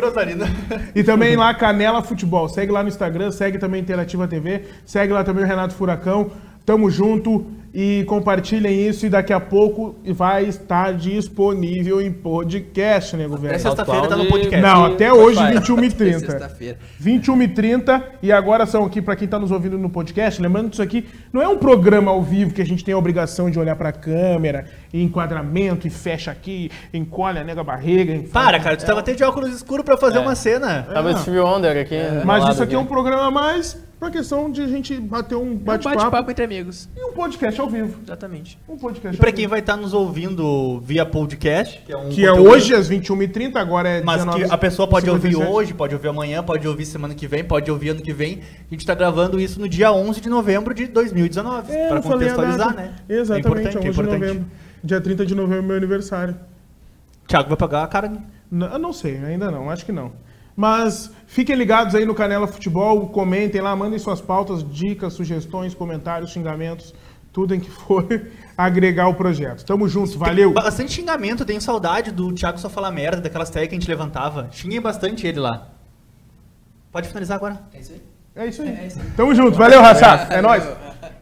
E também lá Canela Futebol. Segue lá no Instagram, segue também Interativa TV, segue lá também o Renato Furacão. Tamo junto e compartilhem isso e daqui a pouco vai estar disponível em podcast, né, Até governo? sexta-feira tá no de- podcast. Não, até hoje, 21h30. Sexta-feira. 21h30 e agora são aqui para quem está nos ouvindo no podcast. Lembrando que isso aqui não é um programa ao vivo que a gente tem a obrigação de olhar para a câmera, e enquadramento, e fecha aqui, encolhe a nega barriga. e- Para, cara, tu tava até de óculos escuros pra fazer uma cena. Tava o Steve Wonder aqui. do Mas lado isso aqui é um programa mais pra questão de a gente bater um É um bate-papo bate-papo entre amigos. e um podcast ao vivo. Exatamente. Um podcast E pra ao quem vivo. vai estar nos ouvindo via podcast, que é um Que é hoje às 21h30, agora é Mas 19 que a pessoa pode ouvir 57. hoje, pode ouvir amanhã, pode ouvir semana que vem, pode ouvir ano que vem. A gente tá gravando isso no dia 11 de novembro de 2019, É, pra eu falei a contextualizar, né? Exatamente, é importante, é 11 de importante. novembro. Dia 30 de novembro é meu aniversário. Thiago vai pagar a cara. Não, eu não sei, ainda não, acho que não. Mas fiquem ligados aí no Canela Futebol, comentem lá, mandem suas pautas, dicas, sugestões, comentários, xingamentos, tudo em que for agregar o projeto. Tamo junto, valeu! Bastante xingamento, tenho saudade do Thiago só falar merda, daquelas tags que a gente levantava. Xinguem bastante ele lá. Pode finalizar agora. É isso aí. É isso aí. É isso aí. Tamo junto, valeu, raça. É nóis.